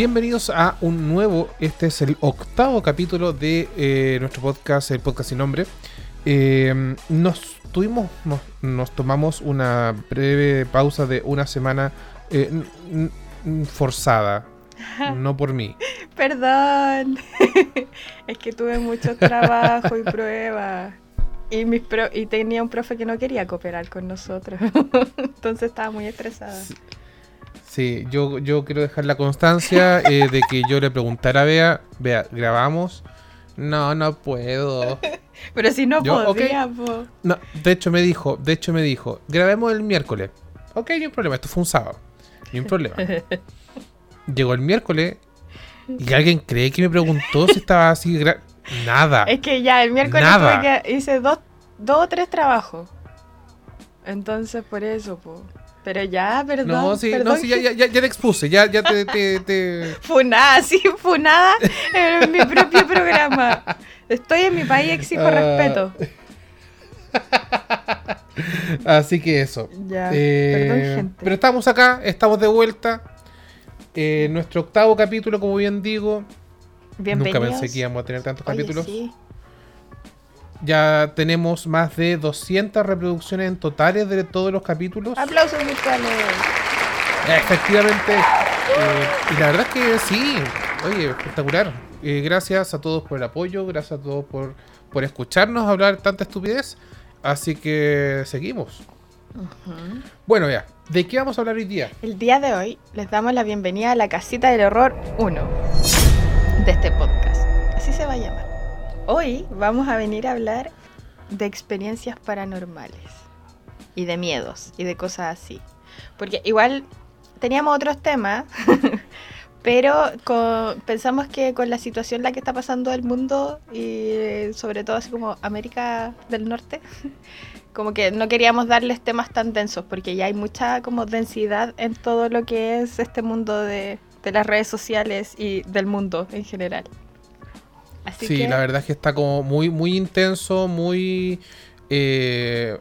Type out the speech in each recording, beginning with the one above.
Bienvenidos a un nuevo, este es el octavo capítulo de eh, nuestro podcast, el podcast sin nombre. Eh, nos tuvimos, nos, nos tomamos una breve pausa de una semana eh, forzada, no por mí. Perdón. es que tuve mucho trabajo y pruebas. Y, mis pro- y tenía un profe que no quería cooperar con nosotros. Entonces estaba muy estresada. Sí, yo, yo quiero dejar la constancia eh, de que yo le preguntara a Bea, Bea, ¿grabamos? No, no puedo. Pero si no Yo, podía, po. No, de hecho me dijo, de hecho me dijo, grabemos el miércoles. Ok, ni un problema, esto fue un sábado. Ni un problema. Llegó el miércoles y alguien cree que me preguntó si estaba así. gra- Nada. Es que ya el miércoles Nada. que- hice dos, dos o tres trabajos. Entonces por eso, po. Pero ya, perdón. No, sí, perdón no, sí, ya, ya, te expuse, ya, ya te, te, te- Funada, sí, funada en mi propio programa. Estoy en mi país, exijo Ah. respeto. Así que eso. Ya, Eh, perdón, gente. Pero estamos acá, estamos de vuelta. Eh, nuestro octavo capítulo, como bien digo. Bienvenidos. Nunca pensé que íbamos a tener tantos Oye, capítulos. sí. Ya tenemos más de 200 reproducciones en totales de todos los capítulos. Aplausos virtuales. Efectivamente. eh, y la verdad es que sí. Oye, espectacular. Eh, gracias a todos por el apoyo. Gracias a todos por, por escucharnos hablar tanta estupidez. Así que seguimos. Bueno, ya. ¿De qué vamos a hablar hoy día? El día de hoy les damos la bienvenida a la casita del horror 1 de este podcast. Así se va a llamar. Hoy vamos a venir a hablar de experiencias paranormales y de miedos y de cosas así. Porque igual teníamos otros temas, pero pensamos que con la situación en la que está pasando el mundo y eh, sobre todo así como América del Norte, como que no queríamos darles temas tan densos porque ya hay mucha como densidad en todo lo que es este mundo de las redes sociales y del mundo en general. Así sí, que la verdad es que está como muy, muy intenso, muy. Eh,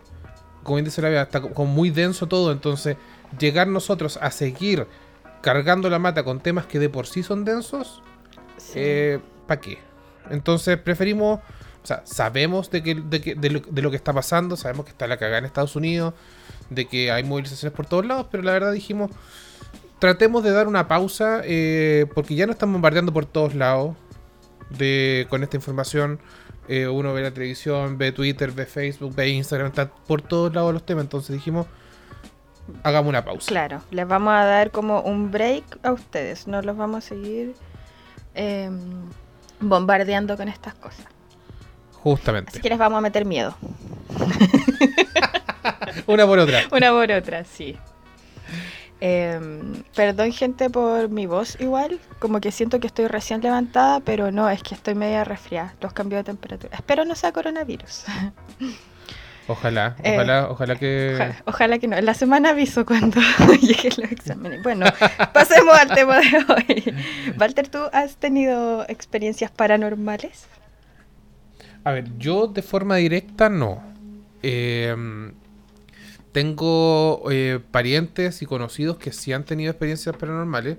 como bien dice la vida, está co- como muy denso todo. Entonces, llegar nosotros a seguir cargando la mata con temas que de por sí son densos, sí. ¿para qué? Entonces, preferimos. O sea, sabemos de, que, de, que- de lo, de lo que está pasando, sabemos que está la cagada en Estados Unidos, de que hay movilizaciones por todos lados, pero la verdad dijimos. Tratemos de dar una pausa eh, porque ya nos están bombardeando por todos lados de, con esta información. Eh, uno ve la televisión, ve Twitter, ve Facebook, ve Instagram, está por todos lados los temas. Entonces dijimos, hagamos una pausa. Claro, les vamos a dar como un break a ustedes, no los vamos a seguir eh, bombardeando con estas cosas. Justamente. Así que les vamos a meter miedo. Una por otra. Una por otra, sí. Em, perdón gente por mi voz igual, como que siento que estoy recién levantada, pero no, es que estoy media resfriada, los cambios de temperatura. Espero no sea coronavirus. Ojalá, Eh, ojalá, ojalá que. Ojalá, ojalá que no. En la semana aviso cuando lleguen los exámenes. Bueno, pasemos al tema de hoy. Walter, ¿tú has tenido experiencias paranormales? A ver, yo de forma directa no. Eh, tengo eh, parientes y conocidos que sí han tenido experiencias paranormales.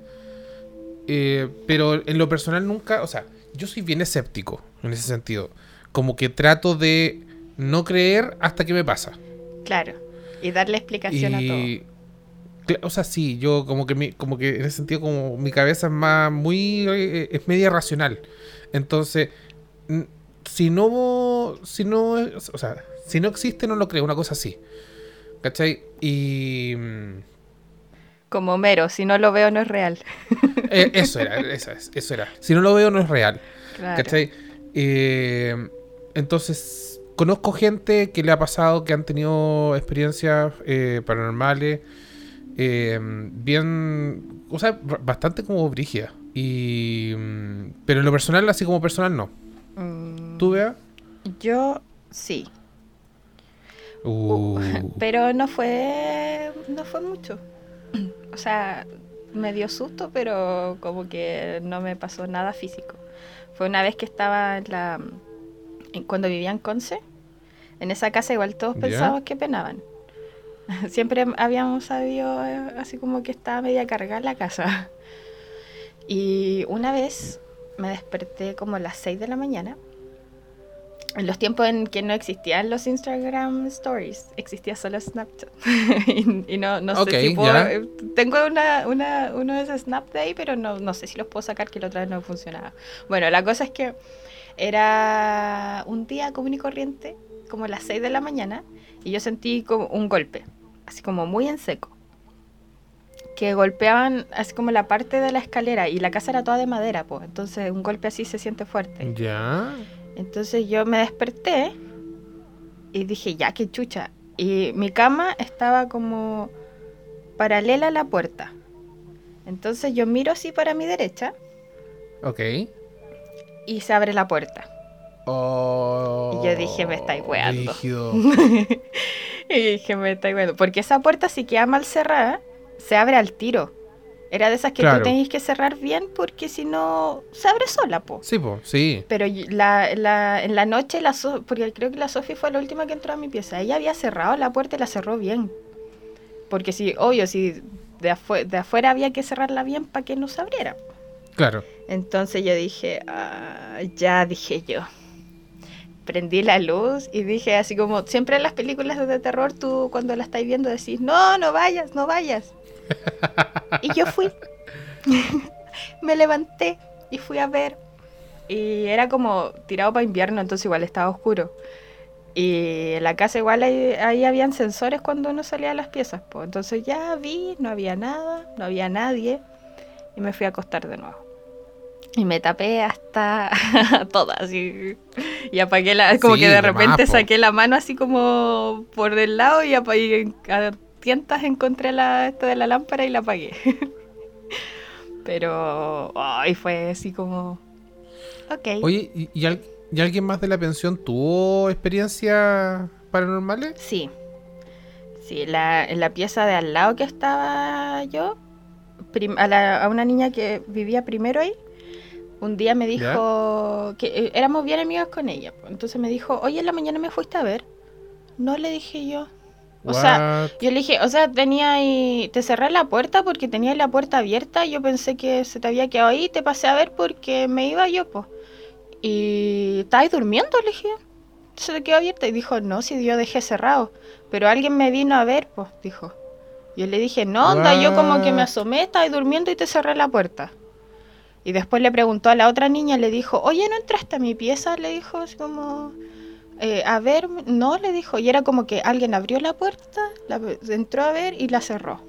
eh, pero en lo personal nunca, o sea, yo soy bien escéptico en ese sentido. Como que trato de no creer hasta que me pasa. Claro. Y darle explicación a cla- o sea, sí, yo como que, mi, como que en ese sentido como mi cabeza es más muy eh, es media racional. Entonces, si no si no o sea, si no existe no lo creo, una cosa así. ¿Cachai? Y mm. Como mero, si no lo veo no es real. eh, eso era, esa es, eso era. Si no lo veo no es real. Claro. ¿Cachai? Eh, entonces, conozco gente que le ha pasado, que han tenido experiencias eh, paranormales, eh, bien, o sea, bastante como brígida. Y, mm, pero en lo personal, así como personal, no. Mm, ¿Tú, Bea? Yo sí. Uh, Pero no fue. no fue mucho. O sea, me dio susto, pero como que no me pasó nada físico. Fue una vez que estaba en la. en- cuando vivía en Conce. En esa casa igual todos pensábamos que penaban. Siempre habíamos sabido eh, así como que estaba media cargada la casa. Y una vez me desperté como a las 6 de la mañana. En los tiempos en que no existían los Instagram Stories, existía solo Snapchat. y, y no, no Ok, sé si puedo. ya. eh, Tengo una, una, uno de esos Snap de ahí, pero no, no sé si los puedo sacar, que la otra vez no funcionaba. Bueno, la cosa es que era un día común y corriente, como a las 6 de la mañana, y yo sentí como un golpe, así como muy en seco. Que golpeaban así como la parte de la escalera y la casa era toda de madera, pues. Entonces un golpe así se siente fuerte. Ya. Entonces yo me desperté y dije, ya, qué chucha. Y mi cama estaba como paralela a la puerta. Entonces yo miro así para mi derecha Ok. y se abre la puerta. Oh, Y yo dije, me estáis weando. rígido. y dije, me está bueno. Porque esa puerta, si queda mal cerrada, se abre al tiro. Era de esas que Claro. tú tenéis que cerrar bien porque si no, se abre sola, po. Sí, pues, sí. Pero la, la- en la noche, la So- porque creo que la Sofi fue la última que entró a mi pieza. Ella había cerrado la puerta y la cerró bien. Porque si, obvio, si de, afue- de afuera había que cerrarla bien para que no se abriera. Claro. Entonces yo dije, "Ah, ya dije yo. Prendí la luz y dije así como, siempre en las películas de terror tú cuando la estáis viendo decís, no, no vayas, no vayas. y yo fui. Me levanté y fui a ver. Y era como tirado para invierno, entonces igual estaba oscuro. Y en la casa igual ahí, ahí habían sensores cuando uno salía de las piezas. Pues. Entonces ya vi, no había nada, no había nadie. Y me fui a acostar de nuevo. Y me tapé hasta todas. así. Y apagué la. Como Sí, que de repente saqué la mano así como por el lado y apagué. Tientas encontré la, esto de la lámpara y la apagué. Pero. Ay, fue así como. Ok. Oye, ¿y, y al- y alguien más de la pensión tuvo experiencias paranormales? Sí. Sí, la, en la pieza de al lado que estaba yo, prim- a, la- a una niña que vivía primero ahí, un día me dijo que eh, éramos bien amigas con ella. Entonces me dijo, oye, en la mañana me fuiste a ver. No le dije yo. O sea, yo le dije, o sea, tenía ahí, te cerré la puerta porque tenía la puerta abierta. Yo pensé que se te había quedado ahí, te pasé a ver porque me iba yo, pues. Y estabas durmiendo, le dije. Se te quedó abierta y dijo, no, si yo dejé cerrado. Pero alguien me vino a ver, pues, dijo. Yo le dije, no, onda, yo como que me asomé, estaba durmiendo y te cerré la puerta. Y después le preguntó a la otra niña, le dijo, oye, ¿no entraste a mi pieza? Le dijo, así como, eh, a ver, no, le dijo. Y era como que alguien abrió la puerta, la, entró a ver y la cerró.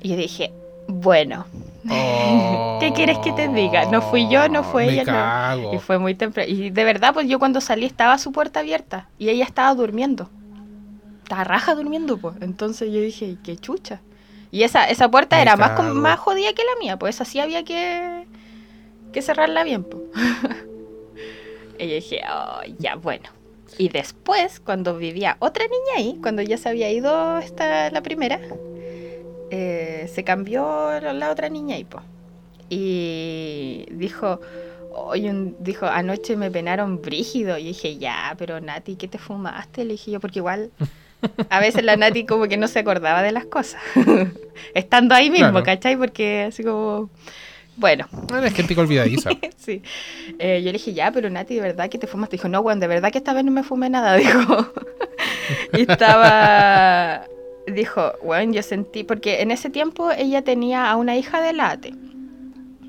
Y yo dije, bueno, ¿qué quieres que te diga? No fui yo, no fue Me ella, no. Y fue muy temprano. Y de verdad, pues yo cuando salí estaba su puerta abierta y ella estaba durmiendo. Estaba raja durmiendo, pues. Entonces yo dije, qué chucha. Y esa, esa puerta Me era más, cago. más jodida que la mía, pues esa sí había que, que cerrarla bien, pues. y yo dije, oh, ya, bueno. Y después, cuando vivía otra niña ahí, cuando ya se había ido esta, la primera, eh, se cambió la, otra niña ahí, pues. Y dijo, un- dijo, anoche me penaron brígido. Y dije, ya, pero Nati, ¿qué te fumaste? Le dije yo, porque igual a veces la Nati como que no se acordaba de las cosas. Estando ahí mismo, Claro. ¿cachai? Porque así como, bueno, Eres gente olvidadiza. sí. Eh, yo le dije, ya, pero Nati, ¿de verdad que te fumaste? Dijo, no, weón, de verdad que esta vez no me fumé nada, dijo. y estaba, dijo, weón, yo sentí, porque en ese tiempo ella tenía a una hija de Late.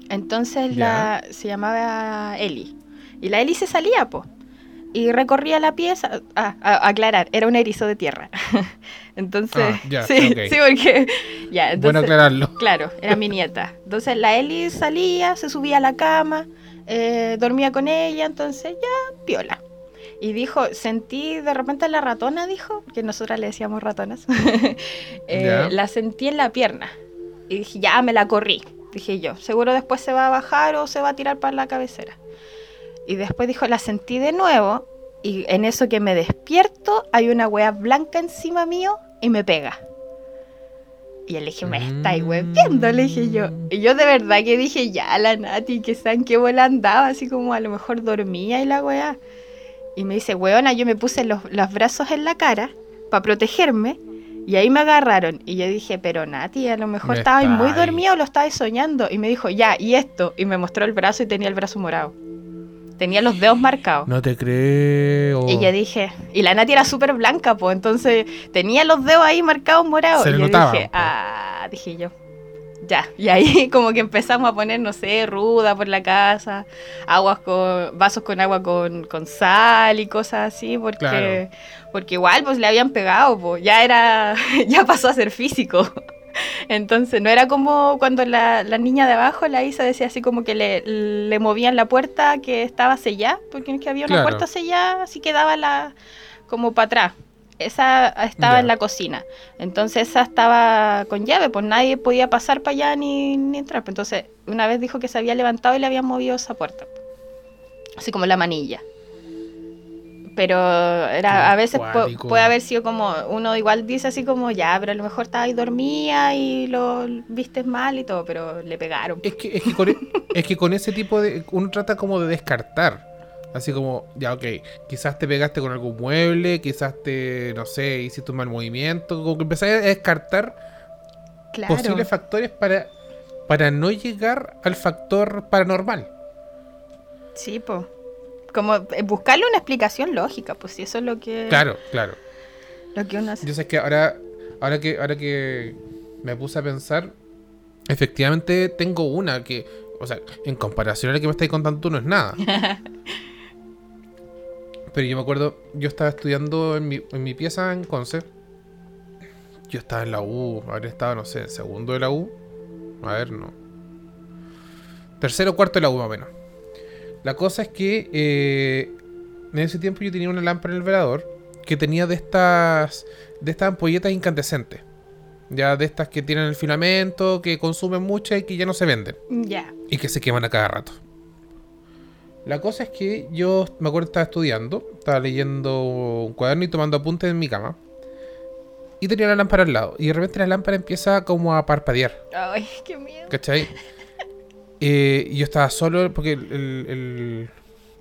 Entonces la, se llamaba Eli. Y la Eli se salía, po. Y recorría la pieza. Ah, a- aclarar, era un erizo de tierra. entonces, Ah, ya, sí, sí, porque. Ya, entonces, bueno aclararlo. Claro, era mi nieta. Entonces la Eli salía, se subía a la cama, eh, dormía con ella, entonces ya, piola. Y dijo, sentí de repente la ratona, dijo, que nosotras le decíamos ratonas, Eh, la sentí en la pierna. Y dije, ya me la corrí, dije yo. Seguro después se va a bajar o se va a tirar para la cabecera. Y después dijo, la sentí de nuevo. Y en eso que me despierto, hay una wea blanca encima mío y me pega. Y yo le dije, me estáis Mm. hueviendo, le dije yo. Y yo de verdad que dije, ya, la Nati, que saben qué bola andaba, así como a lo mejor dormía y la weá. Y me dice, weona, yo me puse los, los brazos en la cara para protegerme. Y ahí me agarraron. Y yo dije, pero Nati, a lo mejor Me muy dormido o lo estabas soñando. Y me dijo, ya, y esto. Y me mostró el brazo y tenía el brazo morado. Tenía los dedos marcados. No te creo. Y yo dije, y la Nati era súper blanca, pues entonces tenía los dedos ahí marcados morados. Se y le yo notaban, dije, po. ah, dije yo. Ya, y ahí como que empezamos a poner, no sé, ruda por la casa, aguas con, vasos con agua con, con sal y cosas así, porque, Claro. porque igual pues le habían pegado, pues ya era, ya pasó a ser físico. Entonces no era como cuando la, la niña de abajo, la Isa, decía así como que le, le movían la puerta que estaba sellada, porque es que había una puerta sellada, así que daba la, como para atrás. Esa estaba Ya. en la cocina. Entonces esa estaba con llave, pues nadie podía pasar para allá ni, ni entrar. Pues Entonces una vez dijo que se había levantado y le habían movido esa puerta. Así como la manilla. Pero era, a veces puede haber sido como, uno igual dice así como, ya, pero a lo mejor estaba ahí dormía y lo vistes mal y todo, pero le pegaron. Es que, es, que con, e- es que con ese tipo de. Uno trata como de descartar. Así como, ya, ok, quizás te pegaste con algún mueble, quizás te, no sé, hiciste un mal movimiento. Como que empezás a descartar Claro. posibles factores para, para no llegar al factor paranormal. Sí, pues. Como eh, buscarle una explicación lógica, pues si eso es lo que, Claro, claro. lo que uno hace. Yo sé que ahora, ahora que, ahora que me puse a pensar, efectivamente tengo una que, o sea, en comparación a la que me estáis contando tú no es nada. Pero yo me acuerdo, yo estaba estudiando en mi, en mi pieza en Conce. Yo estaba en la U, habría estado, no sé, en segundo de la U. A ver, no. Tercero o cuarto de la U, más o menos. La cosa es que eh, en ese tiempo yo tenía una lámpara en el velador que tenía de estas de estas ampolletas incandescentes. Ya de estas que tienen el filamento, que consumen mucho y que ya no se venden. Ya. Y que se queman a cada rato. La cosa es que yo me acuerdo que estaba estudiando, estaba leyendo un cuaderno y tomando apuntes en mi cama. Y tenía la lámpara al lado. Y de repente la lámpara empieza como a parpadear. Ay, qué miedo. ¿Cachai? Eh, y yo estaba solo porque el,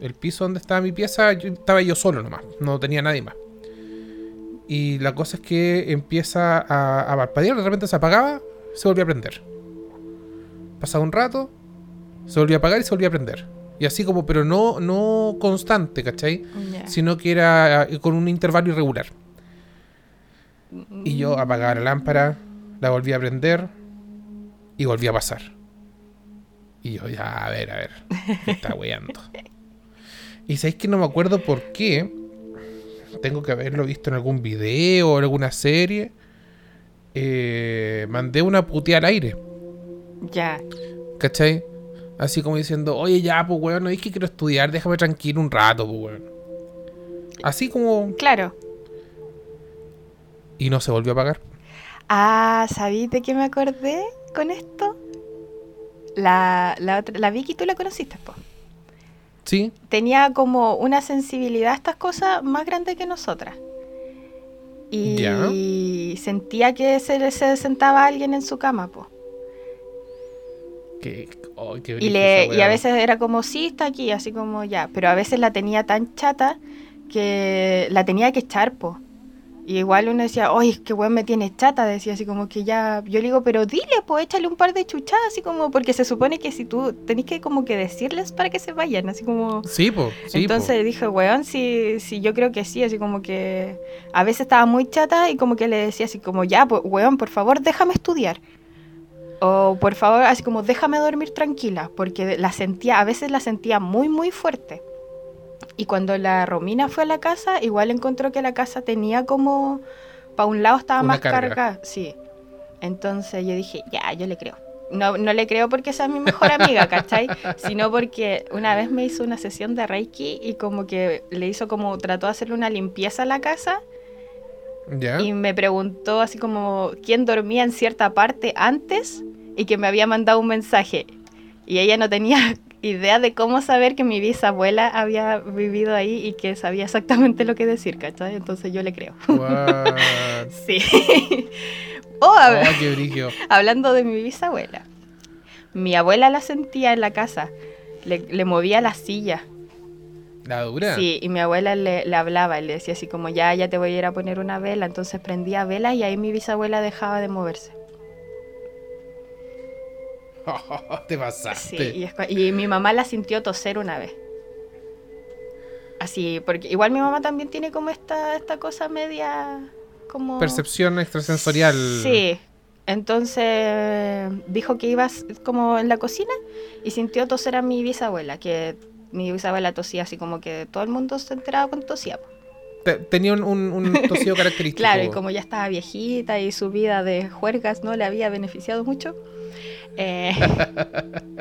el- piso donde estaba mi pieza, yo, estaba yo solo nomás, no tenía nadie más. Y la cosa es que empieza a, a parpadear, de repente se apagaba, se volvía a prender. Pasaba un rato, se volvía a apagar y se volvía a prender. Y así como, pero no, no constante, ¿cachai? Sino que era eh, con un intervalo irregular. Y yo apagaba la lámpara, la volví a prender y volví a pasar. Y yo, ya, a ver, a ver, me está weando. Y sabéis que no me acuerdo por qué. Tengo que haberlo visto en algún video o en alguna serie. Eh, mandé una puteada al aire, Ya. ¿cachai? Así como diciendo, oye, ya, pues weón, no es que quiero estudiar, déjame tranquilo un rato, pues weón. Así como. Claro. Y no se volvió a apagar. Ah, ¿sabí de qué me acordé con esto? La, la, otra, la Vicky, tú la conociste, po. Sí, Tenía como una sensibilidad a estas cosas más grande que nosotras. Y sentía que se, se sentaba alguien en su cama, po. que. oh, qué Y, le, y a veces era como, sí, está aquí, así como ya. Pero a veces la tenía tan chata que la tenía que echar, po. Y igual uno decía, oye, qué weón me tiene chata, decía así como que ya. Yo le digo, pero dile, pues échale un par de chuchadas, así como, porque se supone que si tú tenés que como que decirles para que se vayan, así como. Sí, po. Sí, Entonces dije, weón, sí, sí, yo creo que sí, así como que a veces estaba muy chata y como que le decía así como, ya, pues, weón, por favor, déjame estudiar. O por favor, así como, déjame dormir tranquila, porque la sentía, a veces la sentía muy, muy fuerte. Y cuando la Romina fue a la casa, igual encontró que la casa tenía como, para un lado estaba Una más carga. cargada, sí. Entonces yo dije, ya, yo le creo. No, no le creo porque sea mi mejor amiga, ¿cachai? Sino porque una vez me hizo una sesión de Reiki y como que le hizo como, trató de hacerle una limpieza a la casa y me preguntó así como quién dormía en cierta parte antes y que me había mandado un mensaje. Y ella no tenía idea de cómo saber que mi bisabuela había vivido ahí y que sabía exactamente lo que decir, ¿cachai? Entonces yo le creo. Sí. oh. Oh, qué. Hablando de mi bisabuela, mi abuela la sentía en la casa, le, le movía la silla. La dura. Sí, y mi abuela le, le hablaba y le decía así como, ya, ya te voy a ir a poner una vela. Entonces prendía vela y ahí mi bisabuela dejaba de moverse. Te Sí, pasaste. y, es cua- y mi mamá la sintió toser una vez. Así, porque igual mi mamá también tiene como esta, esta cosa media como... Percepción extrasensorial. Sí. Entonces dijo que ibas como en la cocina y sintió toser a mi bisabuela, que mi bisabuela tosía así como que todo el mundo se enteraba cuando tosía. Tenía un, un, un tosido característico. Claro, y como ya estaba viejita y su vida de juergas no le había beneficiado mucho. Eh,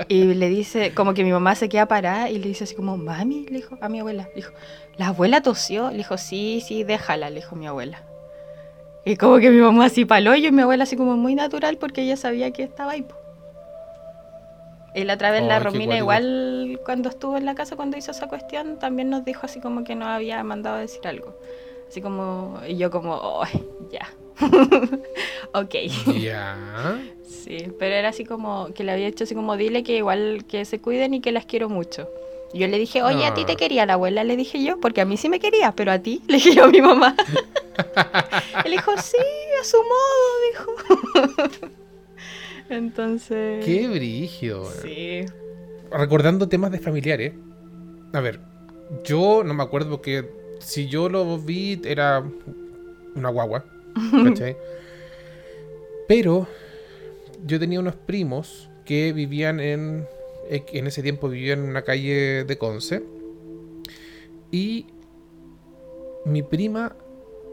y le dice, como que mi mamá se queda parada y le dice así como, mami, le dijo a mi abuela, le dijo, ¿la abuela tosió? Le dijo, sí, sí, déjala, le dijo mi abuela. Y como que mi mamá así paló y mi abuela así como muy natural porque ella sabía que estaba ahí. Y la otra vez la Ay, qué Romina igual cuando estuvo en la casa cuando hizo esa cuestión también nos dijo así como que nos había mandado a decir algo. Así como, y yo como, oh, ya. ok. Ya. Sí, pero era así como que le había hecho así como, dile que igual que se cuiden y que las quiero mucho. Yo le dije, oye, a ti te quería la abuela, le dije yo, porque a mí sí me quería, pero a ti, le dije yo a mi mamá. Él dijo, sí, a su modo, dijo. Entonces... Qué weón. Sí. Recordando temas de familiares. A ver, yo no me acuerdo porque si yo lo vi era una guagua. ¿Cachai? Pero yo tenía unos primos que vivían en. En ese tiempo vivían en una calle de Conce. Y mi prima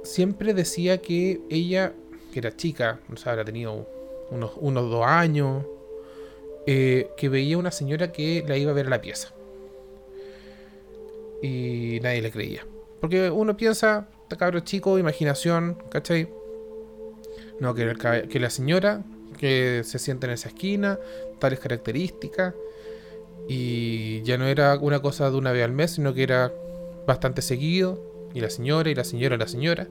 siempre decía que ella, que era chica, o sea, habrá tenido unos, unos dos años, eh, que veía una señora que la iba a ver a la pieza. Y nadie le creía. Porque uno piensa, este cabro chico, imaginación, ¿cachai? No, que, que la señora que se sienta en esa esquina, tales características. Y ya no era una cosa de una vez al mes, sino que era bastante seguido. Y la señora, y la señora, y la señora.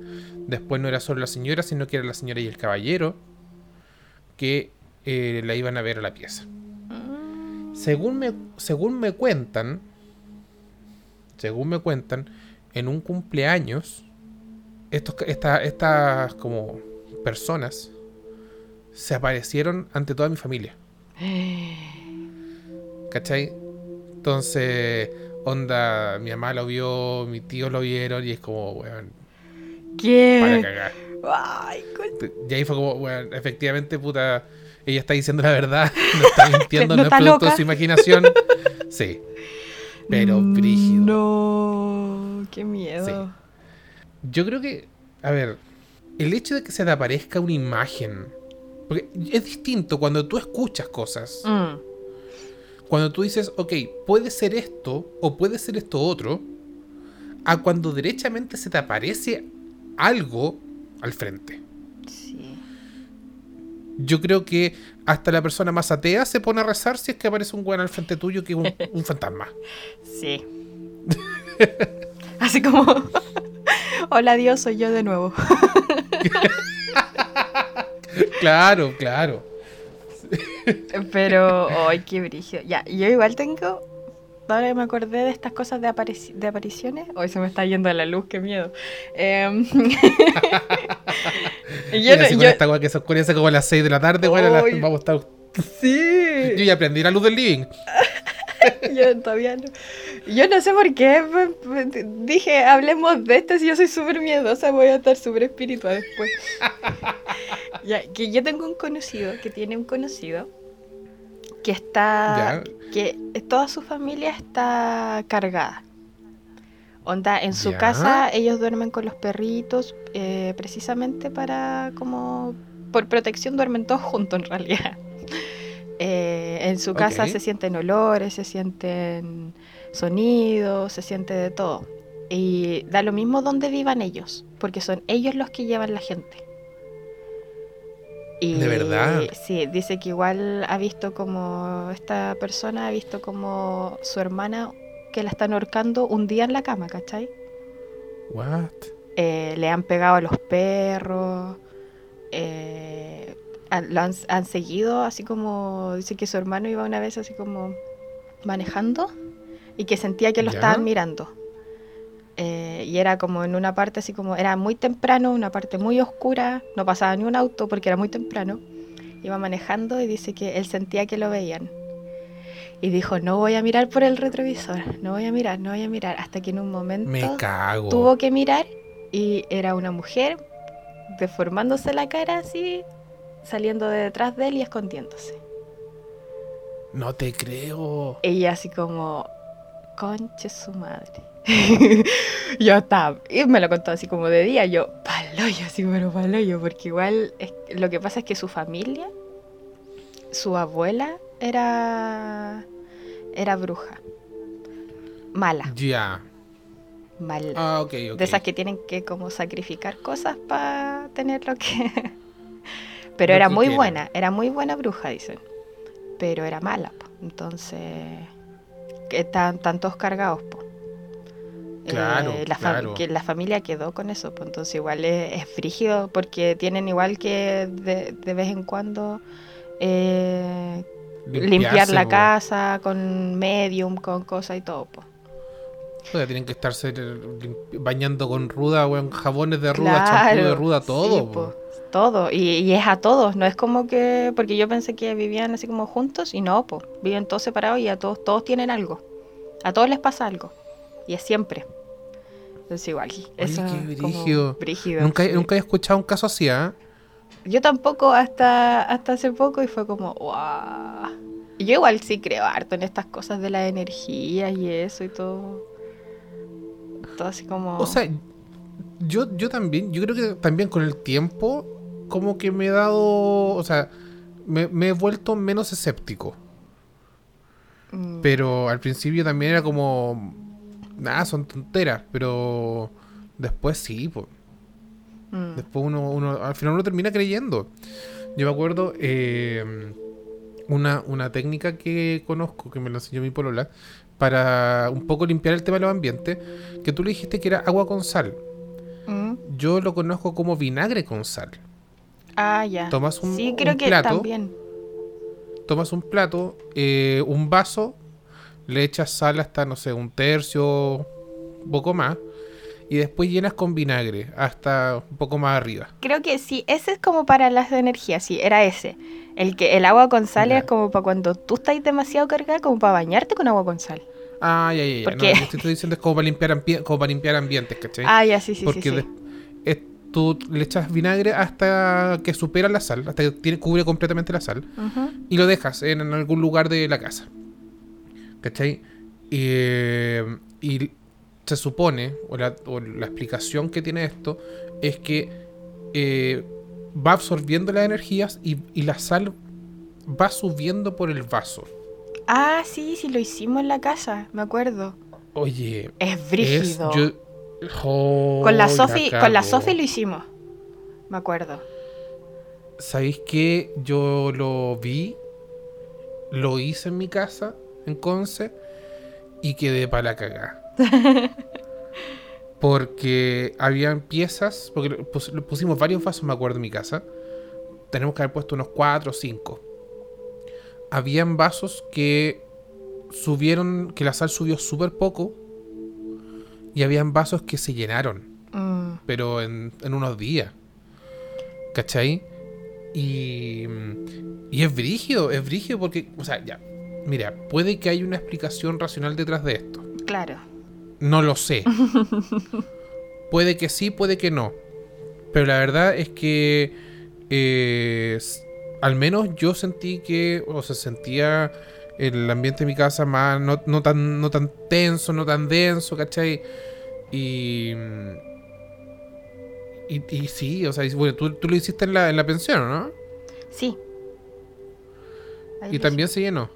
Después no era solo la señora, sino que era la señora y el caballero que eh, la iban a ver a la pieza. Según me, según me cuentan, según me cuentan, en un cumpleaños, estos, esta- estas como personas se aparecieron ante toda mi familia. ¿Cachai? Entonces, onda, mi mamá lo vio, mi tío lo vieron y es como, weón, para ¿Qué? cagar. Ay, con- Y ahí fue como, weón, efectivamente, puta, ella está diciendo la verdad, no está mintiendo, No no, es producto de su imaginación. Sí. Pero brígido. No, qué miedo. Yo creo que, a ver, el hecho de que se te aparezca una imagen, porque es distinto cuando tú escuchas cosas, Mm, cuando tú dices, ok, puede ser esto o puede ser esto otro, a cuando derechamente se te aparece algo al frente. sí. Yo creo que hasta la persona más atea se pone a rezar si es que aparece un weón al frente tuyo que es un, un fantasma. Sí. Así como, hola Dios, soy yo de nuevo. Claro, claro. Pero, ay, qué brillo. Ya, yo igual tengo, ahora que me acordé de estas cosas de, aparici- de apariciones, hoy se me está yendo la luz, qué miedo. Em, yo, no- si con yo- esta que se oscurece como a las 6 de la tarde, a las- Ay. vamos a estar. sí. Yo ya aprendí la luz del living. Yo todavía no. Yo no sé por qué dije, hablemos de esto si yo soy súper miedosa, voy a estar súper espiritual después. ya, que yo tengo un conocido, que tiene un conocido, que está, Ya. que toda su familia está cargada. Onda, en su Ya. casa ellos duermen con los perritos, eh, precisamente para como, por protección duermen todos juntos en realidad. Eh, en su casa se sienten olores, se sienten sonidos, se siente de todo. Y da lo mismo donde vivan ellos, porque son ellos los que llevan la gente. Y, ¿De verdad? Sí, dice que igual ha visto como esta persona ha visto como su hermana que la están ahorcando un día en la cama, ¿cachai? What? Eh, le han pegado a los perros, eh, han- lo han, han seguido, así como dice que su hermano iba una vez así como manejando y que sentía que lo ¿Ya? estaban mirando. eh, y era como en una parte así como, era muy temprano, una parte muy oscura, no pasaba ni un auto porque era muy temprano. Iba manejando y dice que él sentía que lo veían. Y dijo, no voy a mirar por el retrovisor, no voy a mirar, no voy a mirar, hasta que en un momento Me cago. tuvo que mirar y era una mujer deformándose la cara así, saliendo de detrás de él y escondiéndose. No te creo. Ella así como, conche su madre. yo estaba, y me lo contó así como de día, yo, paloyo, así pero paloyo, porque igual es- lo que pasa es que su familia, su abuela era, era bruja. Mala, Ya. mala. Ah, ok, ok. De esas que tienen que como sacrificar cosas para tener lo que... Pero era muy buena, era muy buena bruja, dicen. Pero era mala, po. entonces... Que están, todos cargados, po. Claro, la, fa- claro. que la familia quedó con eso, pues entonces igual es, es frígido porque tienen igual que de, de vez en cuando eh, limpiar la po. casa con medium, con cosas y todo. Pues. O sea, tienen que estarse eh, bañando con ruda, weón, jabones de ruda, Claro, champú de ruda, todo. sí, po. Todo. Y, y es a todos, no es como que. Porque yo pensé que vivían así como juntos y no, pues. Viven todos separados y a todos, todos tienen algo. A todos les pasa algo. Y es siempre. Entonces, igual. Eso qué como brígido. Nunca, sí. nunca he escuchado un caso así, ¿ah? Yo tampoco hasta, hasta hace poco y fue como, wow. Y yo igual sí creo harto en estas cosas de la energía y eso y todo. Todo así como. O sea, yo, yo también, yo creo que también con el tiempo, como que me he dado, o sea, me, me he vuelto menos escéptico. mm, Pero al principio también era como, nada, son tonteras, pero después sí, pues. mm. Después uno, uno, al final uno termina creyendo. Yo me acuerdo eh, una, una técnica que conozco, que me lo enseñó mi polola, para un poco limpiar el tema de los ambientes, que tú le dijiste que era agua con sal. Yo lo conozco como vinagre con sal. Ah, ya. Tomas un- sí, creo un que plato. también. Tomas un plato, eh, un vaso, le echas sal hasta, no sé, un tercio, un poco más, y después llenas con vinagre hasta un poco más arriba. Creo que sí, ese es como para las energías, sí, era ese. El que el agua con sal es como para cuando tú estás demasiado cargada, como para bañarte con agua con sal. Ah, ya, ya, ya. ¿Por No, lo que estoy diciendo es como para limpiar, como para limpiar ambientes, ¿cachai? Ah, ya, sí, sí, Porque sí. sí. Tú le echas vinagre hasta que supera la sal, hasta que tiene, cubre completamente la sal, y lo dejas en, en algún lugar de la casa. ¿Cachai? Y, eh, y se supone, o la, o la explicación que tiene esto, es que eh, va absorbiendo las energías y, y la sal va subiendo por el vaso. Ah, sí, sí, lo hicimos en la casa, me acuerdo. Oye, Es es, brígido. yo- Oh, con la Sofi, con la. Sofi lo hicimos. Me acuerdo. ¿Sabéis que yo lo vi? Lo hice en mi casa, en Conce, y quedé para la cagada. porque habían piezas, porque pus- pusimos varios vasos, me acuerdo, en mi casa. Tenemos que haber puesto unos 4 o 5. Habían vasos que subieron, que la sal subió súper poco. Y habían vasos que se llenaron Mm, pero en, en unos días. ¿Cachai? Y, y es brígido, es brígido porque, o sea, ya, mira, puede que haya una explicación racional detrás de esto. claro. No lo sé. puede que sí, puede que no. Pero la verdad es que eh, al menos yo sentí que, o se sentía el ambiente de mi casa más, no, no tan, no tan tenso, no tan denso, ¿cachai? Y, y, y sí, o sea, bueno, tú, tú lo hiciste en la, en la pensión, ¿no? Sí. Ahí Y también se llenó.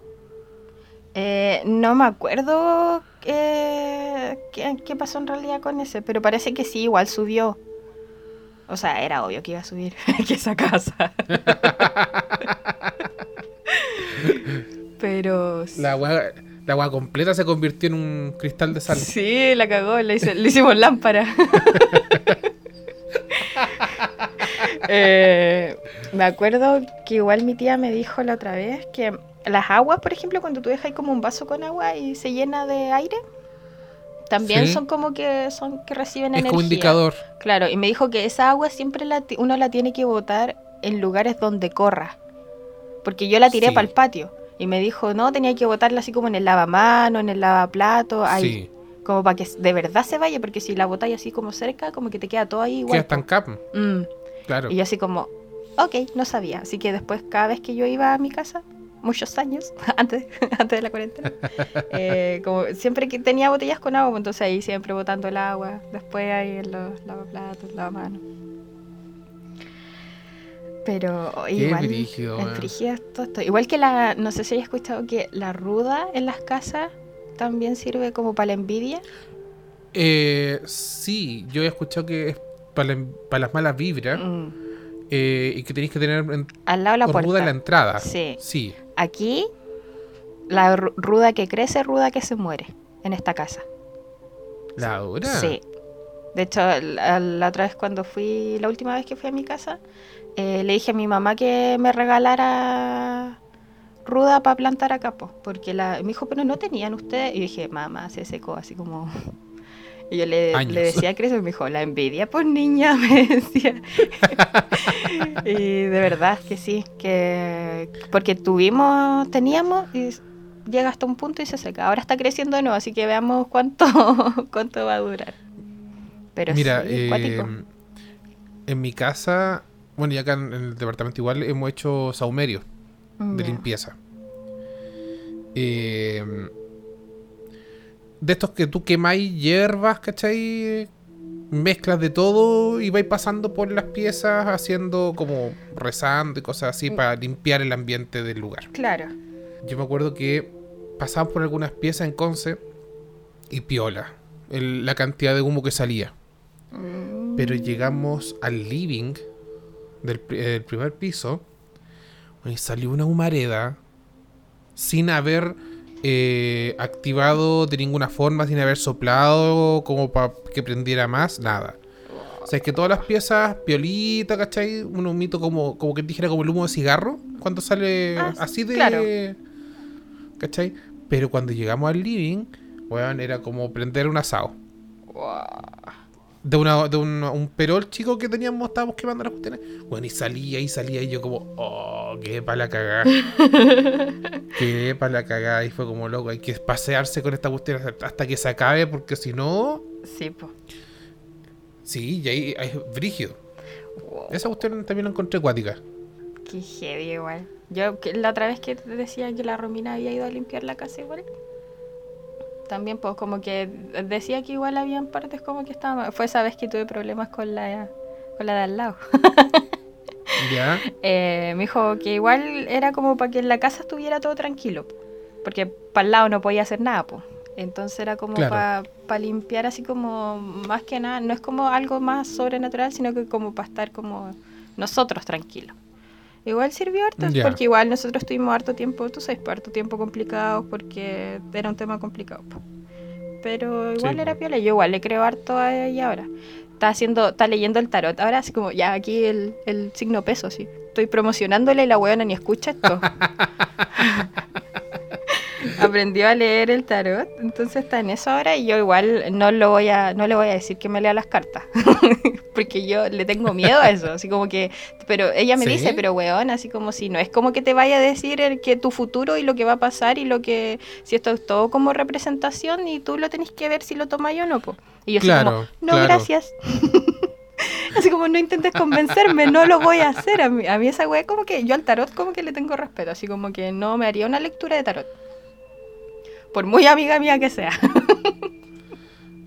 Eh, no me acuerdo eh, qué, qué pasó en realidad con ese, pero parece que sí, igual subió. O sea, era obvio que iba a subir que esa casa. pero sí. La agua, la agua completa se convirtió en un cristal de sal. Sí, la cagó, le, hice- le hicimos lámpara. Eh, me acuerdo que igual mi tía me dijo la otra vez que las aguas, por ejemplo, cuando tú dejas ahí como un vaso con agua y se llena de aire, También Sí. son como que son que reciben Es energía. como indicador. Claro, y me dijo que esa agua siempre la uno la tiene que botar en lugares donde corra. Porque yo la tiré Sí. para el patio. Y me dijo, no, tenía que botarla así como en el lavamano, en el lavaplato, ahí. Sí. Como para que de verdad se vaya, porque si la botáis así como cerca, como que te queda todo ahí Queda igual. po. estancado. Mm. Claro. Y yo así como, ok, no sabía. Así que después, cada vez que yo iba a mi casa, muchos años, antes, antes de la cuarentena, eh, como siempre que tenía botellas con agua, pues entonces ahí siempre botando el agua. Después ahí en los lavaplatos, lavamanos. Pero igual, brígido, es weón. brígido todo esto. Igual que la, no sé si hayas escuchado que la ruda en las casas también sirve como para la envidia. Eh, sí, yo he escuchado que es para, las malas vibras Mm. eh, y que tenéis que tener en, Al lado de la ruda puerta. la entrada. Sí. Sí. Aquí, la ru- ruda que crece, ruda que se muere en esta casa. La dura. Sí. De hecho, la, la otra vez cuando fui, la última vez que fui a mi casa, eh, le dije a mi mamá que me regalara ruda para plantar acá, po, porque la, me dijo, pero no tenían ustedes. Y dije, mamá, se secó, así como... Y yo le, le decía que eso, y me dijo, la envidia, pues niña, me decía. y de verdad que sí, que porque tuvimos, teníamos, y llega hasta un punto y se seca. Ahora está creciendo de nuevo, así que veamos cuánto, cuánto va a durar. Pero Mira, sí, eh, cuático. en mi casa, bueno, y acá en el departamento igual hemos hecho saumerio de limpieza. Eh, de estos que tú quemáis hierbas, ¿cachai? Mezclas de todo y vais pasando por las piezas haciendo como rezando y cosas así Mm. para limpiar el ambiente del lugar. Claro. Yo me acuerdo que pasamos por algunas piezas en Conce y piola el- la cantidad de humo que salía. Mm, Pero llegamos al living del pri- el primer piso y salió una humareda sin haber eh, activado de ninguna forma, sin haber soplado como para que prendiera más, nada. O sea, es que todas las piezas, piolita, ¿cachai? Un humito como, como que dijera como el humo de cigarro, cuando sale Ah, así de... claro. ¿Cachai? Pero cuando llegamos al living, weón, era como prender un asado de, una, de un, un perol chico que teníamos, estábamos quemando las cuestiones. Bueno, y salía y salía y yo como, oh, qué para la cagada. qué para la cagada. Y fue como loco, hay que pasearse con esta cuestión hasta- que se acabe, porque si no, Sí, pues. sí, y ahí es brígido. Esa cuestión también la encontré acuática. Qué heavy igual. Yo la otra vez que decía que la Romina había ido a limpiar la casa igual. También pues como que decía que igual habían partes como que estaba fue esa vez que tuve problemas con la con la de al lado. Ya, Eh, me dijo que igual era como para que en la casa estuviera todo tranquilo. Porque para el lado no podía hacer nada, pues. Entonces era como Claro. para limpiar así como más que nada, no es como algo más sobrenatural, sino que como para estar como nosotros tranquilos. Igual sirvió harto, Ya. porque igual nosotros tuvimos harto tiempo, tú sabes, pues, harto tiempo complicado porque era un tema complicado. po. Pero igual Sí, era piola, yo igual le creo harto a ella ahora. Está haciendo, está leyendo el tarot. Ahora así como, ya aquí el, el signo peso, sí. Estoy promocionándole y la weona ni escucha esto. Aprendió a leer el tarot, entonces está en eso ahora y yo igual no lo voy a, no le voy a decir que me lea las cartas. Porque yo le tengo miedo a eso, así como que, pero ella me ¿Sí? dice, pero weón, así como si no es como que te vaya a decir el que tu futuro y lo que va a pasar y lo que, si esto es todo como representación y tú lo tenés que ver si lo tomas o no, po. Y yo Claro, como, no, claro. gracias. así como no intentes convencerme, no lo voy a hacer. A mí, a mí esa wea como que yo al tarot como que le tengo respeto, así como que no me haría una lectura de tarot. Por muy amiga mía que sea.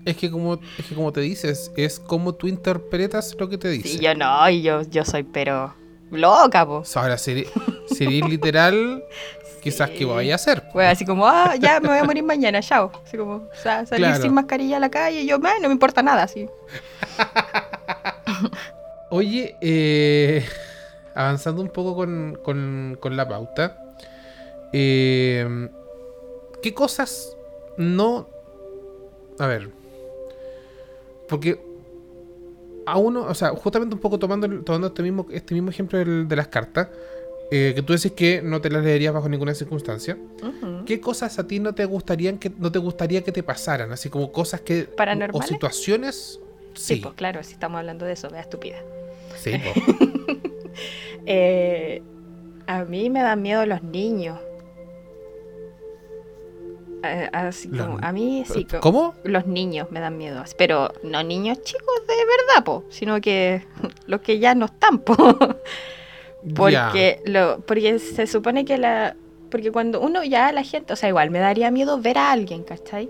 es que como, es que como te dices, es como tú interpretas lo que te dice. Sí, yo no, y yo, yo soy pero loca, po. Ahora, sería, literal, quizás que vaya a hacer. Así como, ah, ya me voy a morir mañana, chao. Así como, sa- salir Claro. sin mascarilla a la calle, y yo, "Ah, no me importa nada, así. Oye, eh, avanzando un poco con, con- con la pauta, eh, ¿qué cosas no... A ver, porque a uno, o sea, justamente un poco tomando, tomando este, mismo, este mismo ejemplo del- de las cartas, eh, que tú decís que no te las leerías bajo ninguna circunstancia. ¿Qué cosas a ti no te gustarían que no te gustaría que te pasaran? Así como cosas que o ¿Paranormales? situaciones. Sí, Sí, pues claro, si estamos hablando de eso, vea estúpida. sí, po. Eh, a mí me dan miedo los niños. Eh, así como, a mí sí, los niños me dan miedo, pero no niños chicos de verdad, po, sino que los que ya no están, po. Porque, lo, porque se supone que la. Porque cuando uno ya la gente. O sea, igual me daría miedo ver a alguien, ¿cachai?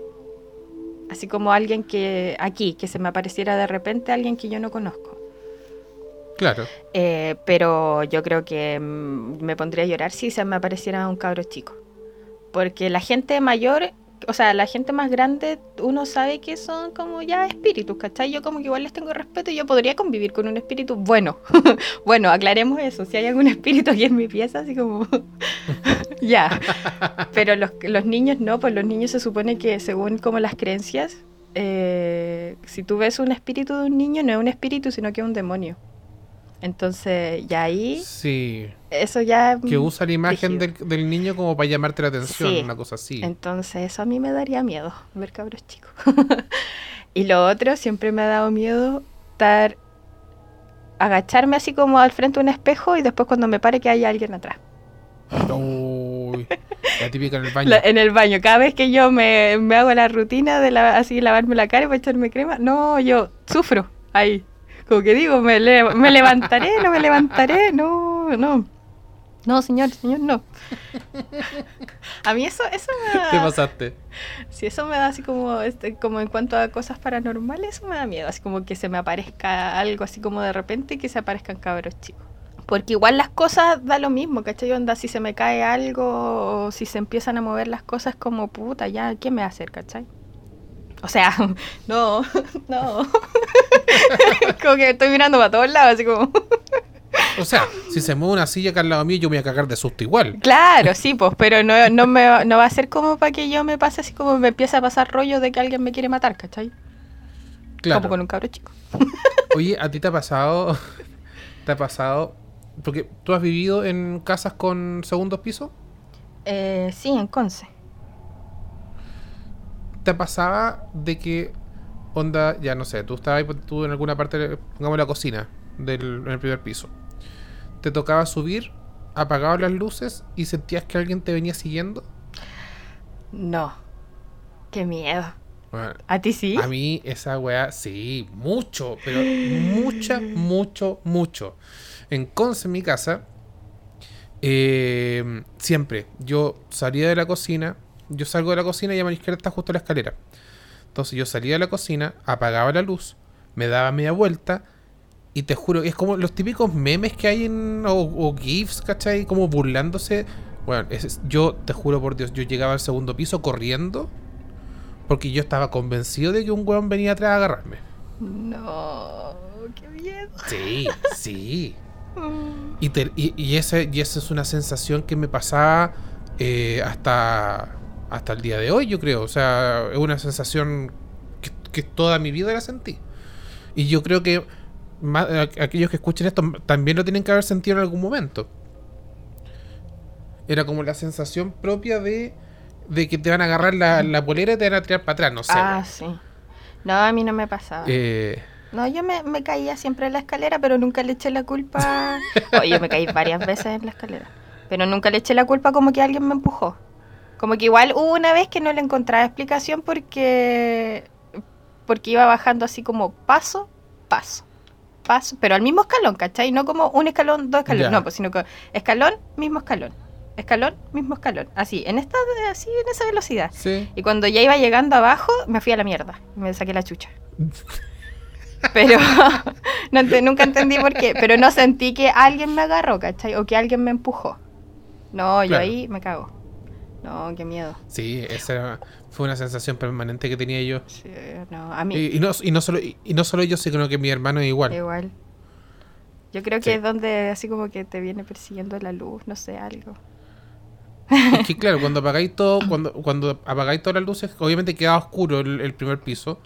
Así como alguien que. Aquí, que se me apareciera de repente alguien que yo no conozco. Claro. Eh, pero yo creo que mm, me pondría a llorar si se me apareciera un cabro chico. Porque la gente mayor, o sea, la gente más grande, uno sabe que son como ya espíritus, ¿cachai? Yo como que igual les tengo respeto y yo podría convivir con un espíritu bueno. bueno, aclaremos eso. Si hay algún espíritu aquí en mi pieza, así como... ya. Pero los, los niños no, pues los niños se supone que según como las creencias, eh, si tú ves un espíritu de un niño, no es un espíritu, sino que es un demonio. Entonces, ya ahí, Sí. eso ya... Que usa la imagen del, niño como para llamarte la atención, Sí. una cosa así. Entonces, eso a mí me daría miedo, ver cabros chicos. y lo otro, siempre me ha dado miedo estar... agacharme así como al frente de un espejo y después cuando me pare que haya alguien atrás. Uy, la típica en el baño. La- en el baño, cada vez que yo me, me hago la rutina de la- así lavarme la cara y para echarme crema, no, yo sufro ahí. Como que digo, me, le- me levantaré, no me levantaré, no, no. No, señor, señor, no. A mí eso, eso me Te da, pasaste. sí, eso me da así como, este, como en cuanto a cosas paranormales, eso me da miedo, así como que se me aparezca algo así como de repente y que se aparezcan cabros chicos. Porque igual las cosas da lo mismo, ¿cachai? Onda, si se me cae algo o si se empiezan a mover las cosas como puta, ya, ¿qué me va a hacer, cachai? O sea, no, no. como que estoy mirando para todos lados, así como... O sea, si se mueve una silla acá al lado mío, yo me voy a cagar de susto igual. Claro, sí, pues, pero no, no, me, va- no va a ser como para que yo me pase así como me empiece a pasar rollo de que alguien me quiere matar, ¿cachai? Claro. Como con un cabro chico. Oye, ¿a ti te ha pasado? ¿Te ha pasado? Porque tú has vivido en casas con segundos pisos. Eh, sí, en Conce. ¿Te pasaba de que, onda, ya no sé, tú estabas ahí, tú en alguna parte, pongamos la cocina, del, en el primer piso. Te tocaba subir, apagabas las luces y sentías que alguien te venía siguiendo. No. Qué miedo. Bueno, ¿A ti sí? A mí esa weá, sí, mucho, pero mucha, mucho, mucho. En Conce, en mi casa, eh, siempre, yo salía de la cocina, yo salgo de la cocina y a mi izquierda está justo la escalera. Entonces yo salía de la cocina, apagaba la luz, me daba media vuelta y te juro, es como los típicos memes que hay en, o, o GIFs, ¿cachai? Como burlándose. Bueno, es- yo te juro por Dios, yo llegaba al segundo piso corriendo porque yo estaba convencido de que un weón venía atrás a agarrarme. No, qué miedo. Sí, sí. Y, te- y, y ese, y esa es una sensación que me pasaba eh, hasta, hasta el día de hoy, yo creo. O sea, es una sensación que, que toda mi vida la sentí. Y yo creo que aquellos que escuchen esto también lo tienen que haber sentido en algún momento. Era como la sensación propia de, de que te van a agarrar la, la polera y te van a tirar para atrás, no sé. Ah, sí. No, a mí no me pasaba. Eh, No, yo me, me caía siempre en la escalera, pero nunca le eché la culpa. Oye, yo me caí varias veces en la escalera. Pero nunca le eché la culpa como que alguien me empujó. Como que igual hubo una vez que no le encontraba explicación porque. Porque iba bajando así como paso, paso, paso. Pero al mismo escalón, ¿cachai? No como un escalón, dos escalones. No, pues sino que escalón, mismo escalón. Escalón, mismo escalón. Así, en esta, así, en esa velocidad. sí. Y cuando ya iba llegando abajo, me fui a la mierda. Me saqué la chucha. Pero no nunca entendí por qué. Pero no sentí que alguien me agarró, ¿cachai? O que alguien me empujó. No, yo ahí me cago. No, qué miedo. Sí, esa era- fue una sensación permanente que tenía yo. Sí, no, a mí Y, y no, y, no solo, y, y no solo yo, sino que mi hermano es igual. igual. Yo creo que Sí. es donde así como que te viene persiguiendo la luz, no sé, algo. Es que claro, cuando apagáis todo, cuando, cuando apagáis todas las luces, obviamente quedaba oscuro el, el primer piso.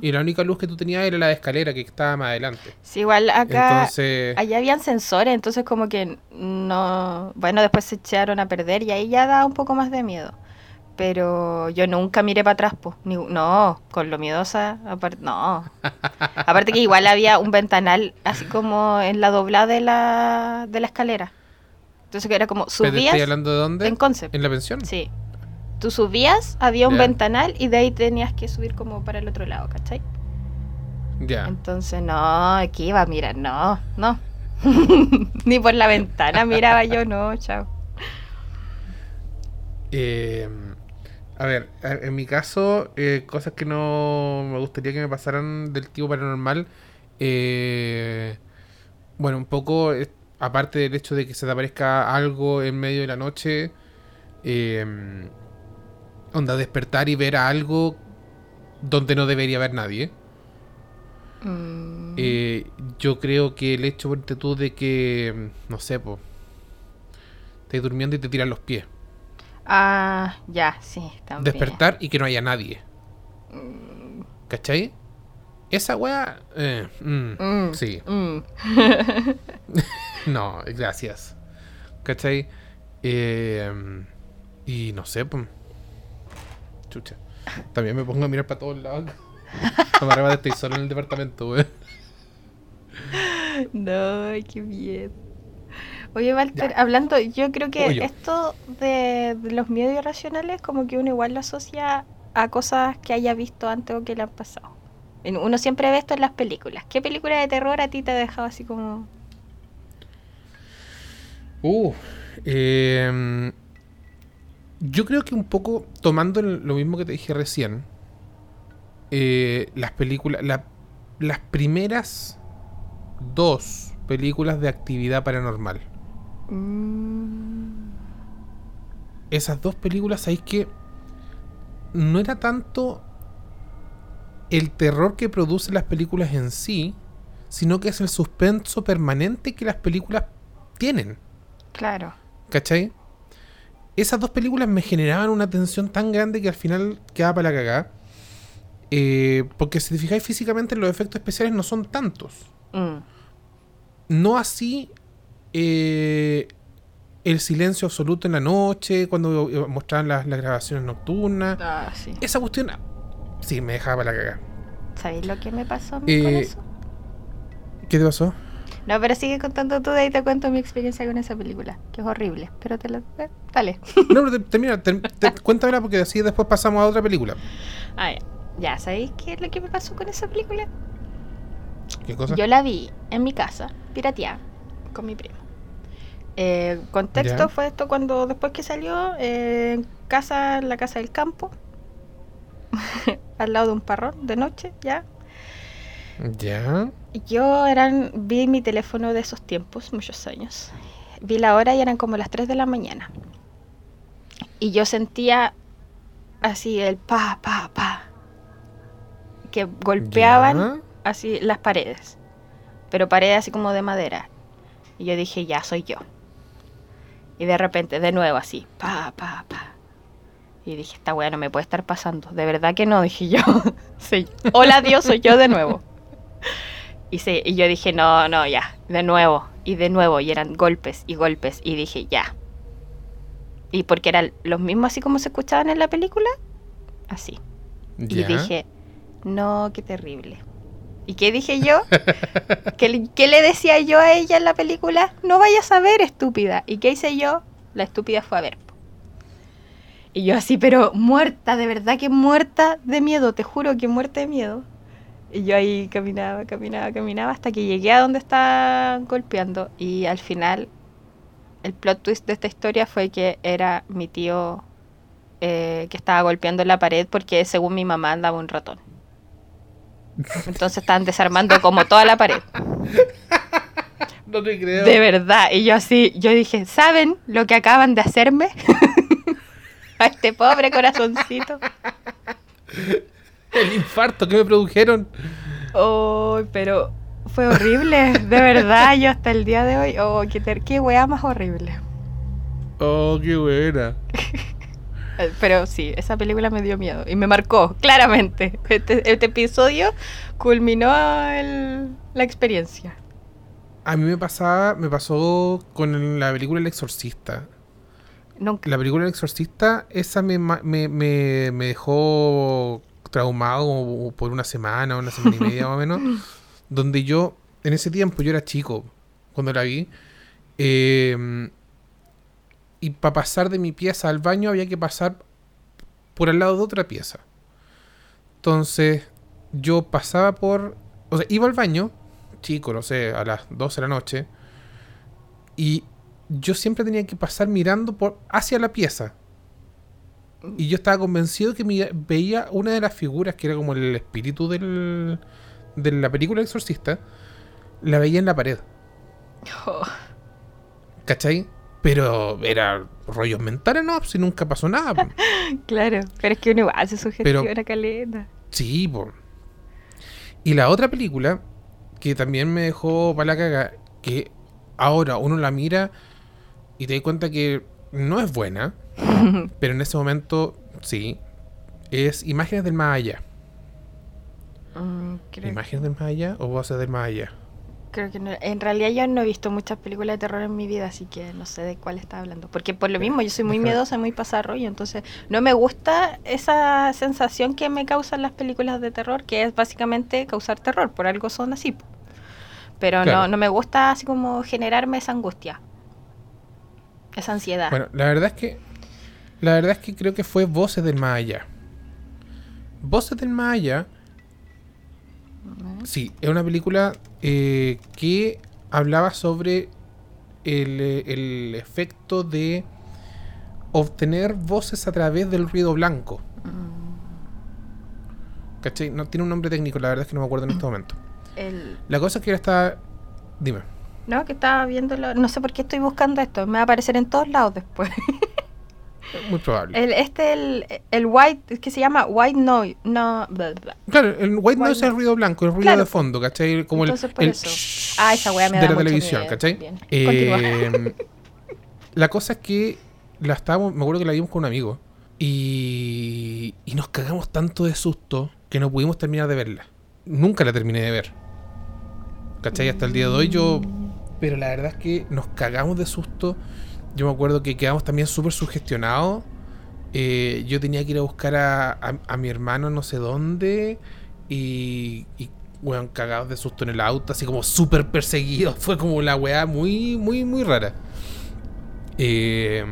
Y la única luz que tú tenías era la de escalera que estaba más adelante. Sí, igual acá, Entonces, allá habían sensores, entonces como que no, bueno, después se echaron a perder y ahí ya da un poco más de miedo. Pero yo nunca miré para atrás, pues. Ni, no, con lo miedosa, aparte, no. Aparte que igual había un ventanal así como en la doblada de la, de la escalera. Entonces que era como ¿pero subías ¿Estoy hablando de dónde? en concept. ¿En la pensión? Sí. Tú subías, había un ventanal y de ahí tenías que subir como para el otro lado, ¿cachai? Ya. Entonces, no, aquí iba a mirar, no, no. Ni por la ventana miraba yo, no, chao. Eh, a ver, en mi caso, eh, cosas que no me gustaría que me pasaran del tipo paranormal. eh, bueno, un poco, aparte del hecho de que se te aparezca algo en medio de la noche, eh, onda despertar y ver a algo donde no debería haber nadie. Mm, Eh, yo creo que el hecho, ponte tú, de que, no sé, pues, estás durmiendo y te tiran los pies. Ah, ya, sí, también. despertar y que no haya nadie. ¿Cachai? Esa weá. eh, mm, Mm, Sí, mm. no, gracias. ¿Cachai? Eh, y no sé, pues. Chucha. También me pongo a mirar para todos lados. No me estoy solo en el departamento, weón. No, qué bien. Oye, Walter, hablando, yo creo que Oye. esto de, de los miedos irracionales, como que uno igual lo asocia a cosas que haya visto antes o que le han pasado. Uno siempre ve esto en las películas. ¿Qué película de terror a ti te ha dejado así como... Uh, eh, yo creo que un poco tomando lo mismo que te dije recién, eh, las películas, la- las primeras dos películas de actividad paranormal. Mm, Esas dos películas, ¿sabéis que no era tanto el terror que producen las películas en sí, sino que es el suspenso permanente que las películas tienen? Claro. ¿Cachai? Esas dos películas me generaban una tensión tan grande que al final quedaba para la cagada. Eh, porque si te fijáis físicamente, los efectos especiales no son tantos. Mm, No así eh, el silencio absoluto en la noche, cuando eh, mostraban las, las grabaciones nocturnas. Ah, sí. Esa cuestión, sí, me dejaba para la cagada. ¿Sabéis lo que me pasó a mí con eso? ¿Qué te pasó? No, pero sigue contando tú, de ahí te cuento mi experiencia con esa película, que es horrible. Pero te la... eh, Dale. No, pero te- termina, te- te- cuéntamela porque así después pasamos a otra película. Ah, ya. Ya, ¿sabéis qué es lo que me pasó con esa película? ¿Qué cosa? Yo la vi en mi casa, pirateada, con mi primo. Eh, contexto fue esto cuando después que salió eh, en casa, en la casa del campo, al lado de un parrón de noche, ya. Ya. Yo eran, vi mi teléfono de esos tiempos, muchos años. Vi la hora y eran como las 3 de la mañana. Y yo sentía así el pa, pa, pa. Que golpeaban Ya. así las paredes. Pero paredes así como de madera. Y yo dije, ya soy yo. Y de repente, de nuevo así, pa, pa, pa. Y dije, esta weá no me puede estar pasando. De verdad que no, dije yo. Sí. Hola Dios, soy yo de nuevo. Y, yo dije, no, no, ya, de nuevo, y de nuevo, y eran golpes y golpes, y dije, ya. Y porque eran los mismos así como se escuchaban en la película, así. Y dije, no, qué terrible. ¿Y qué dije yo? ¿Qué, le- qué le decía yo a ella en la película? No vayas a ver, estúpida. ¿Y qué hice yo? La estúpida fue a ver. Y yo así, pero muerta, de verdad que muerta de miedo, te juro que muerta de miedo. Y yo ahí caminaba, caminaba, caminaba hasta que llegué a donde estaban golpeando. Y al final, el plot twist de esta historia fue que era mi tío eh, que estaba golpeando la pared porque según mi mamá andaba un ratón. Entonces estaban desarmando como toda la pared. No te creo. De verdad. Y yo así, yo dije, ¿saben lo que acaban de hacerme? a este pobre corazoncito. El infarto que me produjeron. Oh, pero fue horrible, de verdad. Yo hasta el día de hoy, oh, qué, qué weá más horrible. Oh, qué buena. Pero sí, esa película me dio miedo y me marcó, claramente. Este, este episodio culminó el- la experiencia. A mí me pasaba, me pasó con la película El Exorcista. Nunca. La película El Exorcista, esa me, me, me, me dejó traumado como por una semana, una semana y media más o menos. Donde yo, en ese tiempo, yo era chico cuando la vi. eh, y para pasar de mi pieza al baño había que pasar por al lado de otra pieza. Entonces, yo pasaba por. O sea, iba al baño, chico, no sé, a las 12 de la noche. Y yo siempre tenía que pasar mirando por hacia la pieza. Y yo estaba convencido que veía una de las figuras que era como el espíritu del, de la película El Exorcista. La veía en la pared. Oh, ¿Cachai? Pero era rollos mentales, no, si nunca pasó nada. claro, pero es que uno igual se sugestiona Pero- caleta. Sí, po. Y la otra película, que también me dejó para la caga, que ahora uno la mira y te das cuenta que no es buena, pero en ese momento sí, es Imágenes del Más Allá. Mm, ¿Imágenes del Más Allá o Voces del Más Allá? creo que no. En realidad yo no he visto muchas películas de terror en mi vida, así que no sé de cuál está hablando. Porque por lo mismo yo soy muy miedosa, muy pasarrollo, entonces no me gusta esa sensación que me causan las películas de terror, que es básicamente causar terror, por algo son así. Pero Claro. no, no me gusta así como generarme esa angustia, esa ansiedad. Bueno, la verdad es que la verdad es que creo que fue Voces del Más Allá. Voces del Más Allá. Sí, es una película eh, que hablaba sobre el, eh, el efecto de obtener voces a través del ruido blanco. Mm. ¿Cachai? No tiene un nombre técnico, la verdad es que no me acuerdo en este momento. El, La cosa es que ahora está. Dime. no, que estaba viéndolo, no sé por qué estoy buscando esto, me va a aparecer en todos lados después. Muy probable. El, este, el, el white, que se llama white noise, no. Claro, el white White noise es el ruido blanco, el ruido Claro. de fondo, ¿cachai? Como el, Entonces, el shhh Ah, esa me de da la mucho televisión, miedo. ¿cachai? Bien. Eh, la cosa es que la estábamos, me acuerdo que la vimos con un amigo y, y nos cagamos tanto de susto que no pudimos terminar de verla. Nunca la terminé de ver. ¿Cachai? Hasta el día de hoy yo... Pero la verdad es que nos cagamos de susto. Yo me acuerdo que quedamos también súper sugestionados. Eh, yo tenía que ir a buscar a, a- mi hermano no sé dónde y, y weón, cagados de susto en el auto, así como súper perseguidos. Fue como la weá muy, muy, muy rara. Eh,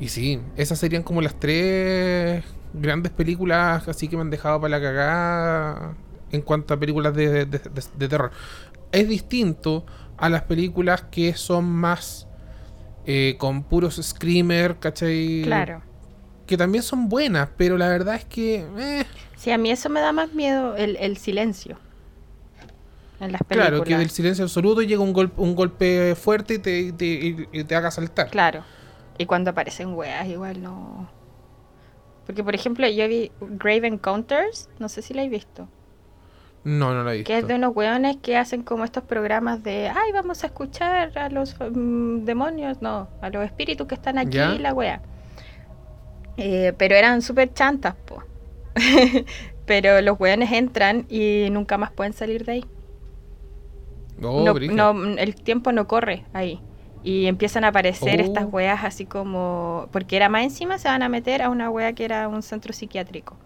y sí, esas serían como las tres grandes películas así que me han dejado para la cagada en cuanto a películas de- de terror. Es distinto a las películas que son más eh, con puros screamer, ¿cachai? Claro. Que también son buenas, pero la verdad es que... eh, Sí, a mí eso me da más miedo, el, el silencio. En las películas. claro, que del silencio absoluto llega un, golpe un golpe fuerte y te, te, y te haga saltar. Claro. Y cuando aparecen weas, igual no. Porque, por ejemplo, yo vi Grave Encounters, no sé si la he visto. No, no la he visto. Que es de unos weones que hacen como estos programas de, ay, vamos a escuchar a los mm, demonios, no, a los espíritus que están aquí, Ya. la wea. Eh, pero eran súper chantas, po. pero los weones entran y nunca más pueden salir de ahí. Oh, no, no, el tiempo no corre ahí. Y empiezan a aparecer Oh. estas weas así como... Porque era más encima, se van a meter a una wea que era un centro psiquiátrico.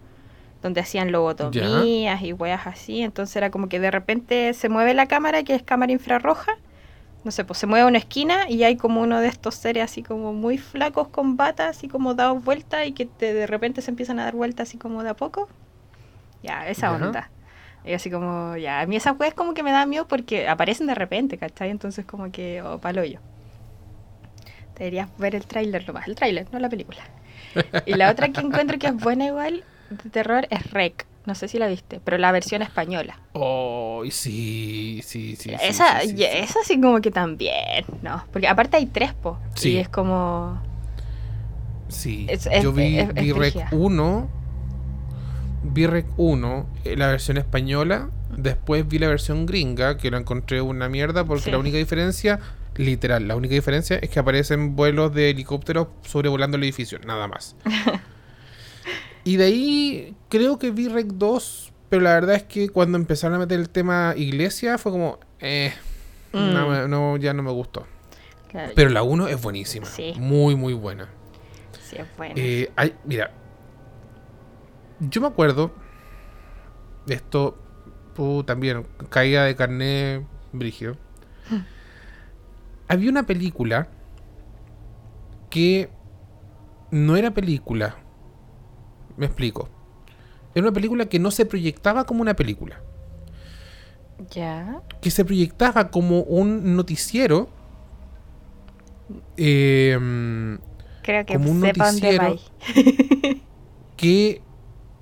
Donde hacían lobotomías y weas así. Entonces era como que de repente se mueve la cámara, que es cámara infrarroja. No sé, pues se mueve a una esquina y hay como uno de estos seres así como muy flacos con batas, así como dados vueltas y que te- de repente se empiezan a dar vueltas así como de a poco. Ya, esa onda. Y así como, ya, a mí esas weas como que me da miedo porque aparecen de repente, ¿cachai? Entonces como que, oh, palo yo. Deberías ver el tráiler nomás, el tráiler, no la película. Y la otra que encuentro que es buena igual de terror es Rec. No sé si la viste, pero la versión española. Oh, sí, sí, sí. esa, sí, sí, ya- sí. esa sí como que también, ¿no? Porque aparte hay tres, po. Sí. Y es como... Sí, Es- es- yo vi, es- vi Rec brígida. 1, vi Rec 1, eh, la versión española, después vi la versión gringa, que la encontré una mierda porque la única diferencia Literal, la única diferencia es que aparecen vuelos de helicópteros sobrevolando el edificio, nada más. y de ahí creo que vi Rec 2, pero la verdad es que cuando empezaron a meter el tema iglesia fue como, eh, no, Mm. no, ya no me gustó. Claro, Pero la 1 es buenísima, Sí. muy, muy buena. sí, es bueno. Eh, hay- mira, yo me acuerdo de esto, también, caída de carné brígido. Había una película que no era película. Me explico. Era una película que no se proyectaba como una película. ya. Que se proyectaba como un noticiero. eh, Creo que como un noticiero. que,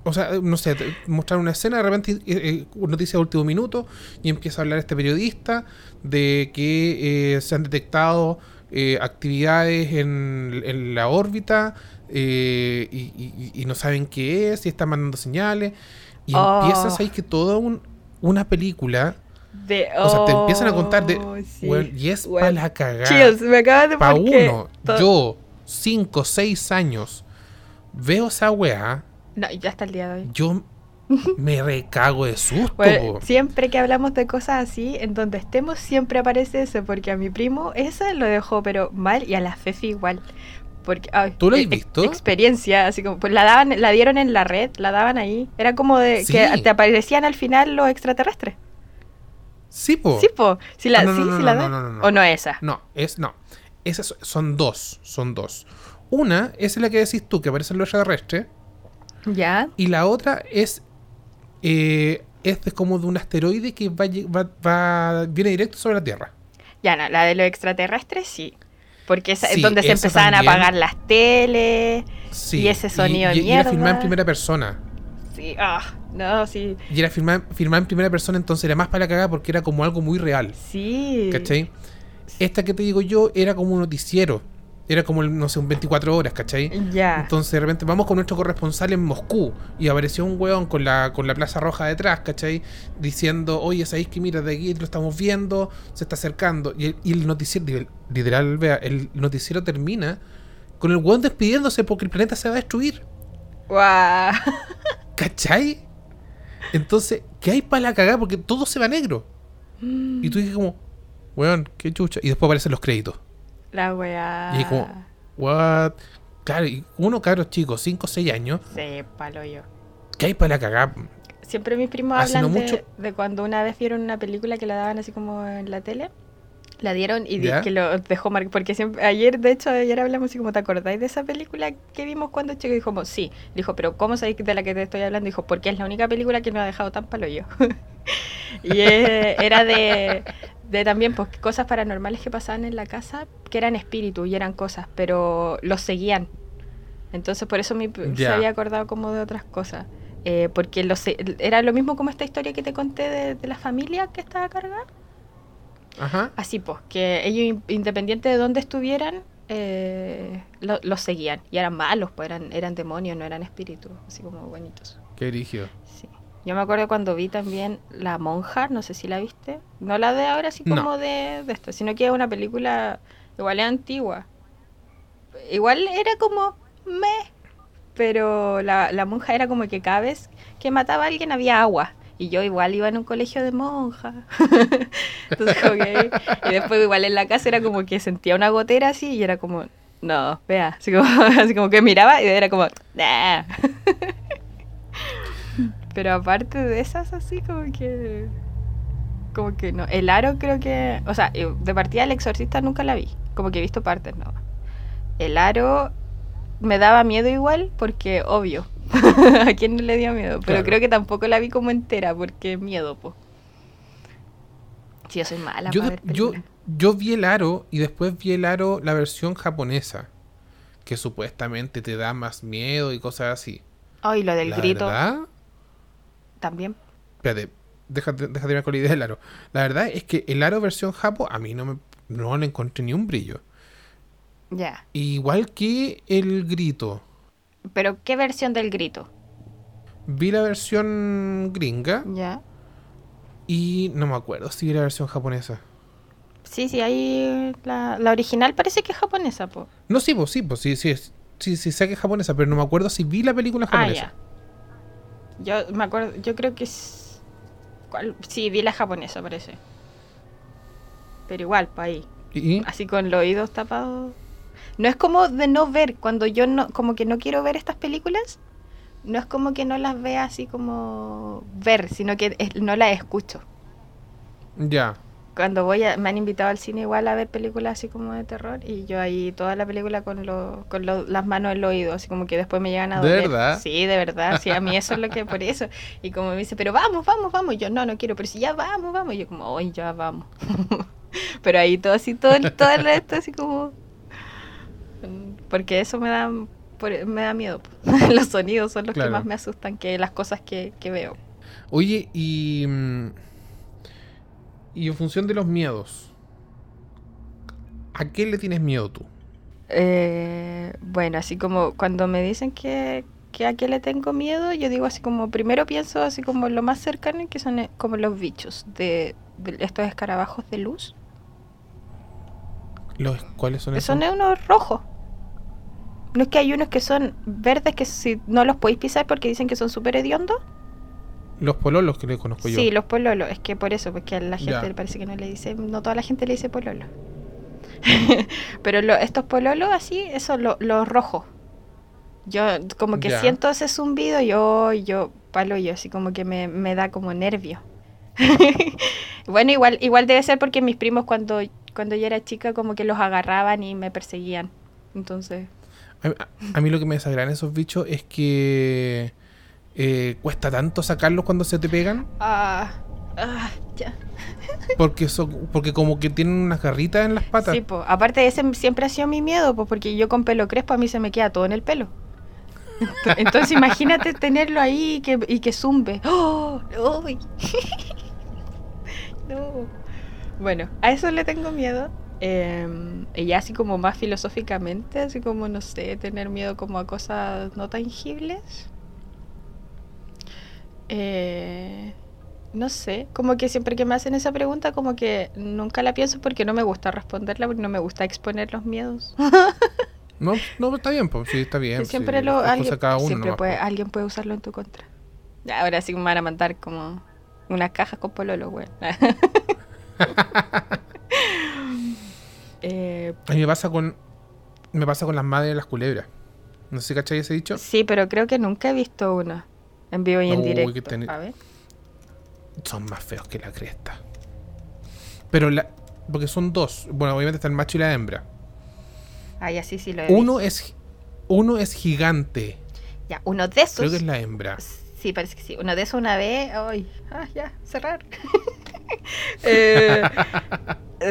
o sea, no sé, mostrar una escena, de repente eh, eh, noticia de último minuto, y empieza a hablar este periodista de que eh, se han detectado eh, actividades en, en la órbita eh, y, y- y no saben qué es, y están mandando señales, y Oh. empiezas ahí que toda un- una película, De, o sea, te empiezan a contar de, Oh, sí. y es para la cagada. Chills, me acabas de Pa' uno, yo, 5, 6 años, veo esa weá, No, ya hasta el día de hoy. yo me recago de susto. Bueno, siempre que hablamos de cosas así, en donde estemos siempre aparece eso, porque a mi primo ese lo dejó pero mal y a la Fefi igual. Porque, ay, ¿Tú lo has ex- visto? Experiencia, así como, pues la daban, la dieron en la red, la daban ahí. Era como de Sí. que te aparecían al final los extraterrestres. Sí, po. Sí, po. Si la, no, sí, no, la dan. O no esa. No, es no. Esas son dos, son dos. Una es la que decís tú, que aparece en los extraterrestres, Ya. y la otra es eh, es de como de un asteroide que va, va, va- viene directo sobre la Tierra. Ya, no, la de los extraterrestres sí. Porque Sí, es donde se empezaban también. a apagar las teles. Sí. Y ese sonido y, y era filmada en primera persona. Sí, ah, no, sí. Y era filmada, filmada en primera persona, entonces era más para la cagada porque era como algo muy real. Sí. ¿Cachai? Esta que te digo yo era como un noticiero. Era como, no sé, un 24 horas, ¿cachai? Ya. Entonces de repente vamos con nuestro corresponsal en Moscú y apareció un weón con la, con la Plaza Roja detrás, ¿cachai? Diciendo, oye, ¿sabéis que mira, de aquí lo estamos viendo, se está acercando? Y el, y el noticiero, literal, vea, el noticiero termina con el weón despidiéndose porque el planeta se va a destruir, Guau. ¿cachai? Entonces, ¿qué hay para la cagada? Porque todo se va negro. Y tú dices como, weón, qué chucha. Y después aparecen los créditos. La weá. Y como, what? Claro, y uno, cabros chicos, 5 o 6 años, Sí, palo yo. ¿qué hay para la cagada? Siempre mis primos hablan no de, mucho- de cuando una vez vieron una película que la daban así como en la tele. La dieron y ¿Ya? que lo dejó marcado. Porque siempre, ayer, de hecho, ayer hablamos así como, ¿te acordáis de esa película que vimos cuando chico? Y dijo, como, sí. Dijo, pero ¿cómo sabéis de la que te estoy hablando? Dijo, porque es la única película que no ha dejado tan palo yo. y eh, era de, de también pues, cosas paranormales que pasaban en la casa, que eran espíritus y eran cosas, pero los seguían. Entonces por eso mi, se había acordado como de otras cosas. Eh, porque los, era lo mismo como esta historia que te conté de, de la familia que estaba cargada. Ajá. Así pues, que ellos in- independiente de dónde estuvieran, eh, lo- los seguían. Y eran malos, pues eran, eran demonios, no eran espíritus, así como bonitos. Qué erigió. Yo me acuerdo cuando vi también La Monja, no sé si la viste. No la de ahora, así No. como de, de esto, sino que es una película igual es antigua. Igual era como me, pero la, la monja era como que cada vez que mataba a alguien había agua. Y yo igual iba en un colegio de monjas. Entonces, como que- y después igual en la casa era como que sentía una gotera así y era como, no, vea, así como, así como que miraba y era como, nah. Pero aparte de esas así como que como que no, el aro creo que, o sea, eh, de partida el exorcista nunca la vi, como que he visto partes, no. El aro me daba miedo igual porque obvio. ¿A quién no le dio miedo? Pero Claro. creo que tampoco la vi como entera porque miedo, po. Sí, yo soy mala Yo, para de- ver yo, yo vi el aro y después vi el aro, la versión japonesa, que supuestamente te da más miedo y cosas así. Ay, lo del la grito verdad, también. espérate, déjate, déjate ver con la idea del aro. La verdad es que el aro versión japo a mí no me no le encontré ni un brillo. Ya. Igual que el grito. Pero ¿qué versión del grito? Vi la versión gringa Ya. y no me acuerdo si vi la versión japonesa. Sí, sí, ahí la, la original parece que es japonesa, po. No, sí, pues sí, pues sí, sí, sí, sí, sé que es japonesa, pero no me acuerdo si vi la película Ah, japonesa. Yo me acuerdo, yo creo que es... ¿cuál? Sí, vi la japonesa, parece. Pero igual, pa' ahí. Y, Así con los oídos tapados. No es como de no ver, cuando yo no, como que no quiero ver estas películas, no es como que no las vea así como ver, sino que es- no las escucho. ya. Cuando voy a, me han invitado al cine igual a ver películas así como de terror y yo ahí toda la película con, lo- con lo- las manos en el oído, así como que después me llegan a ¿De doler. verdad? Sí, de verdad, sí, a mí eso es lo que por eso. Y como me dice, pero vamos, vamos, vamos, y yo no, no quiero, pero si ya vamos, vamos, y yo como, hoy ya vamos. pero ahí todo así, todo el, todo el resto así como... Porque eso me da, me da miedo. los sonidos son los Claro. que más me asustan que las cosas que, que veo. Oye, y. mm, Y en función de los miedos, ¿a qué le tienes miedo tú? Eh, bueno, así como cuando me dicen que, que a qué le tengo miedo, yo digo así como, primero pienso así como lo más cercano, que son eh, como los bichos de, de estos escarabajos de luz. Los, ¿Cuáles son esos? son unos rojos. No es que hay unos que son verdes que si no los podéis pisar porque dicen que son súper hediondos. Los pololos que le conozco yo. Sí, los pololos. Es que por eso, porque a la gente le parece que no le dice, no toda la gente le dice pololo. Pero lo- estos pololos así, eso, lo- los rojos. Yo como que Ya. siento ese zumbido, yo, yo, palo yo, así como que me, me da como nervio. bueno, igual, igual debe ser porque mis primos cuando, cuando yo era chica como que los agarraban y me perseguían. Entonces, A, a- a mí lo que me desagradan esos bichos es que eh, cuesta tanto sacarlos cuando se te pegan. ah, ah, ya. Porque, son, porque como que tienen unas garritas en las patas. Sí, po. aparte ese siempre ha sido mi miedo, pues porque yo con pelo crespo a mí se me queda todo en el pelo. Ent- Entonces imagínate tenerlo ahí y que, y que zumbe. ¡Oh! ¡Uy! no. Bueno, a eso le tengo miedo. Eh, y ya así como más filosóficamente, así como, no sé, tener miedo como a cosas no tangibles. Eh, no sé, como que siempre que me hacen esa pregunta, como que nunca la pienso porque no me gusta responderla, porque no me gusta exponer los miedos. No, no, está bien, pues sí, está bien. Sí, siempre lo, alguien, de cada uno siempre nomás, puede, po. alguien puede usarlo en tu contra. Ahora sí me van a mandar como unas cajas con pololo, güey. Eh, A mí me pasa con. Me pasa con las madres de las culebras. No sé si cachai ese dicho. sí, pero creo que nunca he visto uno en vivo y en directo. que ten- A ver. Son más feos que la cresta. Pero la. Porque son dos. Bueno, obviamente está el macho y la hembra. Ah, ya sí, sí lo he Uno visto. es. Uno es gigante. Ya, uno de esos. Creo que es la hembra. Sí, parece que sí. Uno de esos una vez. Ay, ah, ya, cerrar. Eh,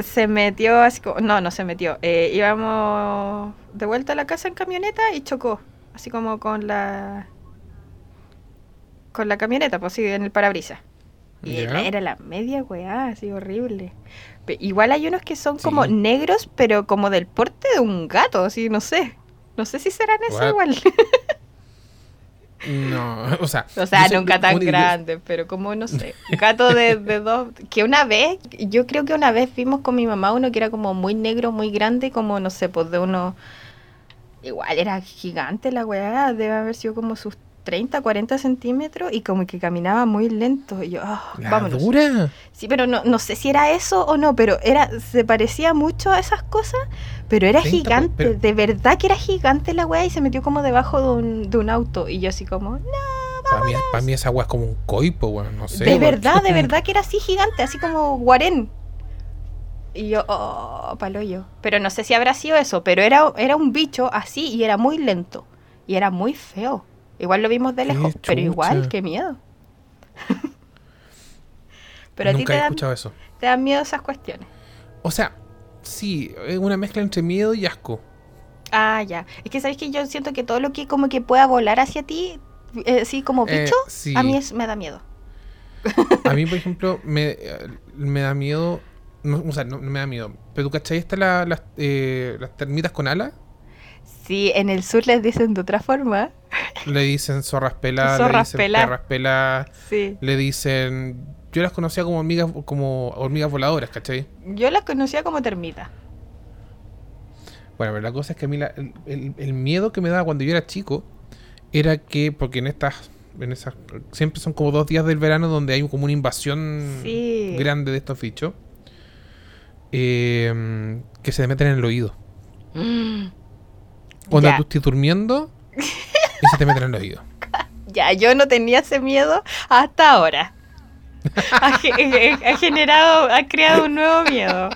se metió así como. No, no se metió. Eh, íbamos de vuelta a la casa en camioneta y chocó. Así como con la. Con la camioneta, pues sí, en el parabrisas. Y era, la media weá, así horrible. Pe- igual hay unos que son Sí. como negros, pero como del porte de un gato, así, no sé. No sé si serán eso igual. No, o sea. O sea, nunca tan como digo, grande, pero como no sé, un gato de, de dos, que una vez, yo creo que una vez vimos con mi mamá uno que era como muy negro, muy grande, como no sé, pues de uno, igual era gigante la weá, debe haber sido como sus 30, 40 centímetros y como que caminaba muy lento. Y yo, ah, ¿La vámonos. dura? Sí, pero no, no sé si era eso o no, pero era se parecía mucho a esas cosas, pero era 30, gigante, pero- de verdad que era gigante la weá y se metió como debajo de un, de un auto y yo así como, no. Para mí, pa' mí esa agua es como un coipo, weón. No sé. de verdad, de verdad que era así gigante, así como guarén. Y yo, oh, palo yo. Pero no sé si habrá sido eso, pero era, era un bicho así y era muy lento. Y era muy feo. Igual lo vimos de lejos, pero igual, qué miedo. pero a ti te he dan, escuchado eso. te dan miedo esas cuestiones. O sea, sí, es una mezcla entre miedo y asco. Ah, ya. Es que sabes que yo siento que todo lo que como que pueda volar hacia ti, eh, así como Eh, bicho, sí. a mí es, me da miedo. A mí, por ejemplo, me, me da miedo. no, o sea, no, no me da miedo. Pero tú cachai, está la- las, eh, las termitas con alas. Sí, en el sur les dicen de otra forma. Le dicen zorras peladas, Zorras le dicen peladas. perras peladas, Sí. le dicen yo las conocía como hormigas, como hormigas voladoras, ¿cachai? Yo las conocía como termitas. Bueno, pero la cosa es que a mí la- el, el- el miedo que me daba cuando yo era chico era que, porque en estas, en esas, siempre son como dos días del verano donde hay como una invasión Sí. grande de estos bichos, eh, que se te meten en el oído. Cuando tú estés durmiendo y se te meten en el oído. Ya, yo no tenía ese miedo hasta ahora. Ha, ge- ha generado, ha creado un nuevo miedo.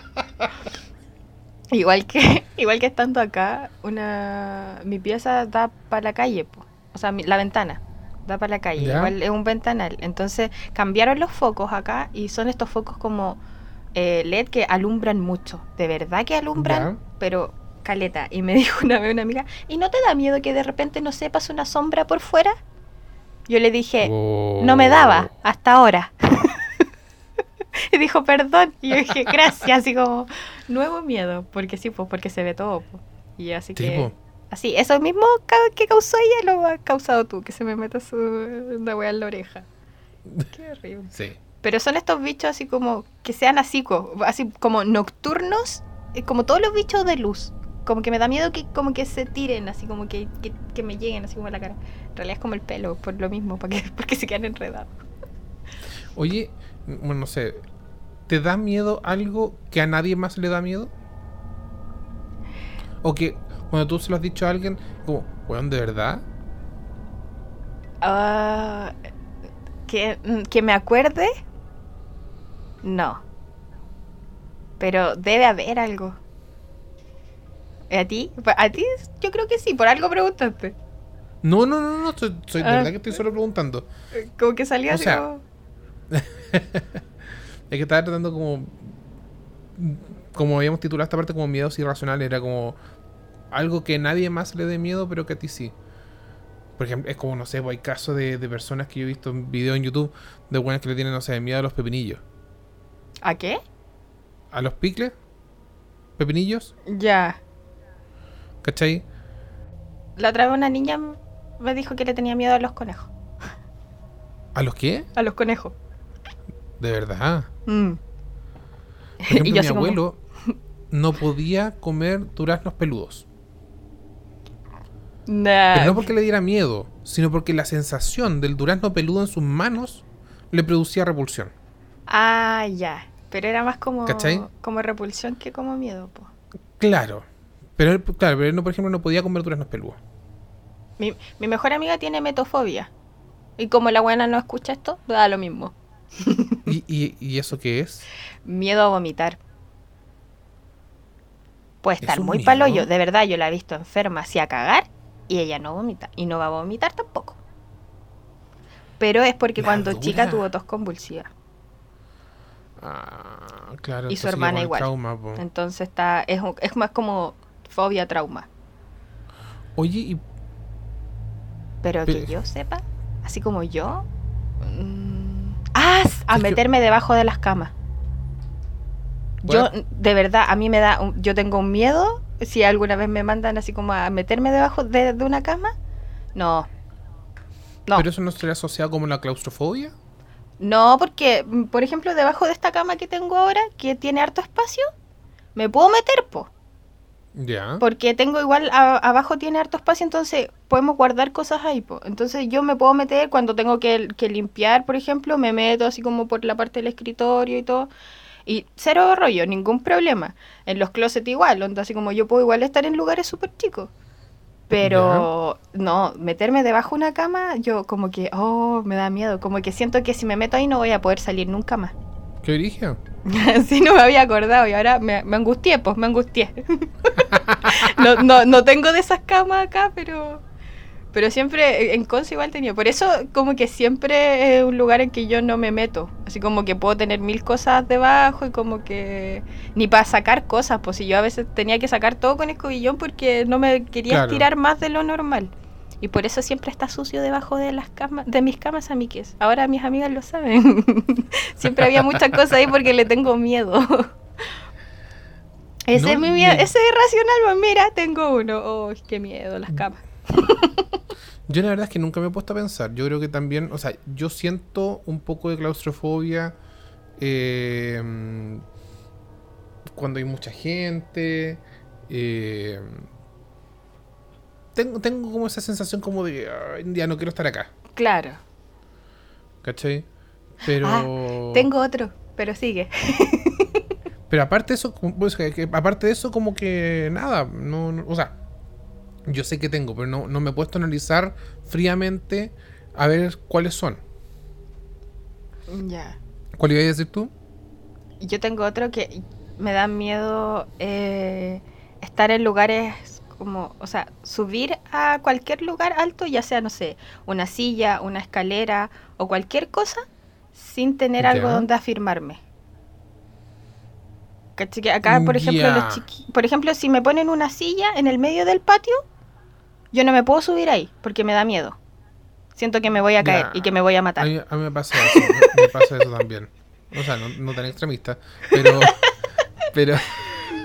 Igual que, igual que estando acá, una mi pieza da para la calle, po. o sea, mi- la ventana da para la calle, Ya. igual es un ventanal. Entonces cambiaron los focos acá y son estos focos como eh, LED que alumbran mucho, de verdad que alumbran, Ya. pero caleta. Y me dijo una vez una amiga, ¿y no te da miedo que de repente no sepas una sombra por fuera? Yo le dije, no me daba Oh. hasta ahora. y dijo, perdón. Y yo dije, gracias. Así como, nuevo miedo. Porque sí, pues porque se ve todo. po. Y así Sí, que. po. Así, eso mismo que causó ella lo has causado tú. Que se me meta su, una wea en la oreja. Qué horrible. Sí. Pero son estos bichos así como que sean así, así como nocturnos, eh, como todos los bichos de luz. Como que me da miedo que como que se tiren, así como que, que, que me lleguen así como a la cara. En realidad es como el pelo, por lo mismo, para que, porque se quedan enredados. Oye, bueno, no sé, ¿te da miedo algo que a nadie más le da miedo? O que cuando tú se lo has dicho a alguien, como, weón, ¿de verdad? Ah, que, mm, que me acuerde, no. Pero debe haber algo. ¿A ti? A ti yo creo que sí, por algo preguntaste. No, no, no, no, soy, soy de Ah. verdad que estoy solo preguntando. Como que salió O sea, como- Es que estaba tratando como. Como habíamos titulado esta parte como miedos irracionales, era como algo que nadie más le dé miedo, pero que a ti sí. Por ejemplo, es como, no sé, pues, hay casos de, de personas que yo he visto en videos en YouTube de buenas que le tienen, no sé, miedo a los pepinillos. ¿A qué? ¿A los picles? ¿Pepinillos? Ya. ¿Cachai? La otra vez una niña me dijo que le tenía miedo a los conejos. ¿A los qué? A los conejos. De verdad. Mm. Por ejemplo, Y mi como- abuelo no podía comer duraznos peludos. Nah. Pero no porque le diera miedo, sino porque la sensación del durazno peludo en sus manos le producía repulsión. Ah, ya. Pero era más como, ¿Cachai? como repulsión que como miedo, po. Claro. Pero él, claro, pero él no, por ejemplo, no podía comer duraznos peludos. Mi, mi mejor amiga tiene metofobia. Y como la buena no escucha esto, da lo mismo. ¿Y, y, y eso qué es? Miedo a vomitar. Puede ¿Es estar muy miedo? paloyo. De verdad, yo la he visto enferma, así a cagar. Y ella no vomita. Y no va a vomitar tampoco. Pero es porque La cuando dura. chica tuvo tos convulsiva. Ah, claro. Y su hermana igual. trauma. Entonces está es, es más como fobia trauma. Oye, y Pero que yo sepa, así como yo. mm, ¡Ah! A Es que- meterme debajo de las camas. Yo, de verdad, a mí me da. un- yo tengo un miedo. Si alguna vez me mandan así como a meterme debajo de, de una cama. No. No. ¿pero eso no sería asociado como la claustrofobia? No, porque, mm, por ejemplo, debajo de esta cama que tengo ahora, que tiene harto espacio, me puedo meter, po. Porque tengo igual, a- abajo tiene harto espacio, entonces podemos guardar cosas ahí, po. Entonces yo me puedo meter cuando tengo que, que limpiar, por ejemplo, me meto así como por la parte del escritorio y todo. Y cero rollo, ningún problema. En los closets igual, onda, así como yo puedo igual estar en lugares súper chicos. Pero no, meterme debajo de una cama, yo como que, oh, me da miedo. Como que siento que si me meto ahí no voy a poder salir nunca más. ¿Qué origen? Así no me había acordado y ahora me, me angustié, pues me angustié. no, no, no tengo de esas camas acá, pero pero siempre en Conce igual tenía. Por eso como que siempre es un lugar en que yo no me meto. Así como que puedo tener mil cosas debajo y como que ni para sacar cosas, pues si yo a veces tenía que sacar todo con escobillón porque no me quería Claro. estirar más de lo normal. Y por eso siempre está sucio debajo de las camas, de mis camas amiques. Ahora mis amigas lo saben. siempre había muchas cosas ahí porque le tengo miedo. Ese No, es mi miedo, ese es irracional, pues mira, tengo uno. Oh, qué miedo, las camas. Yo la verdad es que nunca me he puesto a pensar. Yo creo que también, o sea, yo siento un poco de claustrofobia eh, cuando hay mucha gente. eh, tengo, tengo como esa sensación como de, "Ay, ya no quiero estar acá, Claro. ¿cachai? Pero... Ah, Tengo otro, pero sigue. Pero aparte de eso, pues, que- aparte de eso, como que nada, no, no- o sea, yo sé que tengo, pero no, no me he puesto a analizar fríamente a ver cuáles son. Ya. ¿Cuál iba a decir tú? Yo tengo otro que me da miedo eh, estar en lugares como, o sea, subir a cualquier lugar alto, ya sea, no sé, una silla, una escalera o cualquier cosa, sin tener algo Ya. donde afirmarme. Acá, por ejemplo, los chiqui- por ejemplo, si me ponen una silla en el medio del patio, yo no me puedo subir ahí porque me da miedo. Siento que me voy a caer y que me voy a A matar. mí, a mí me pasa eso, me, me pasa eso también. O sea, no, no tan extremista, pero... Pero...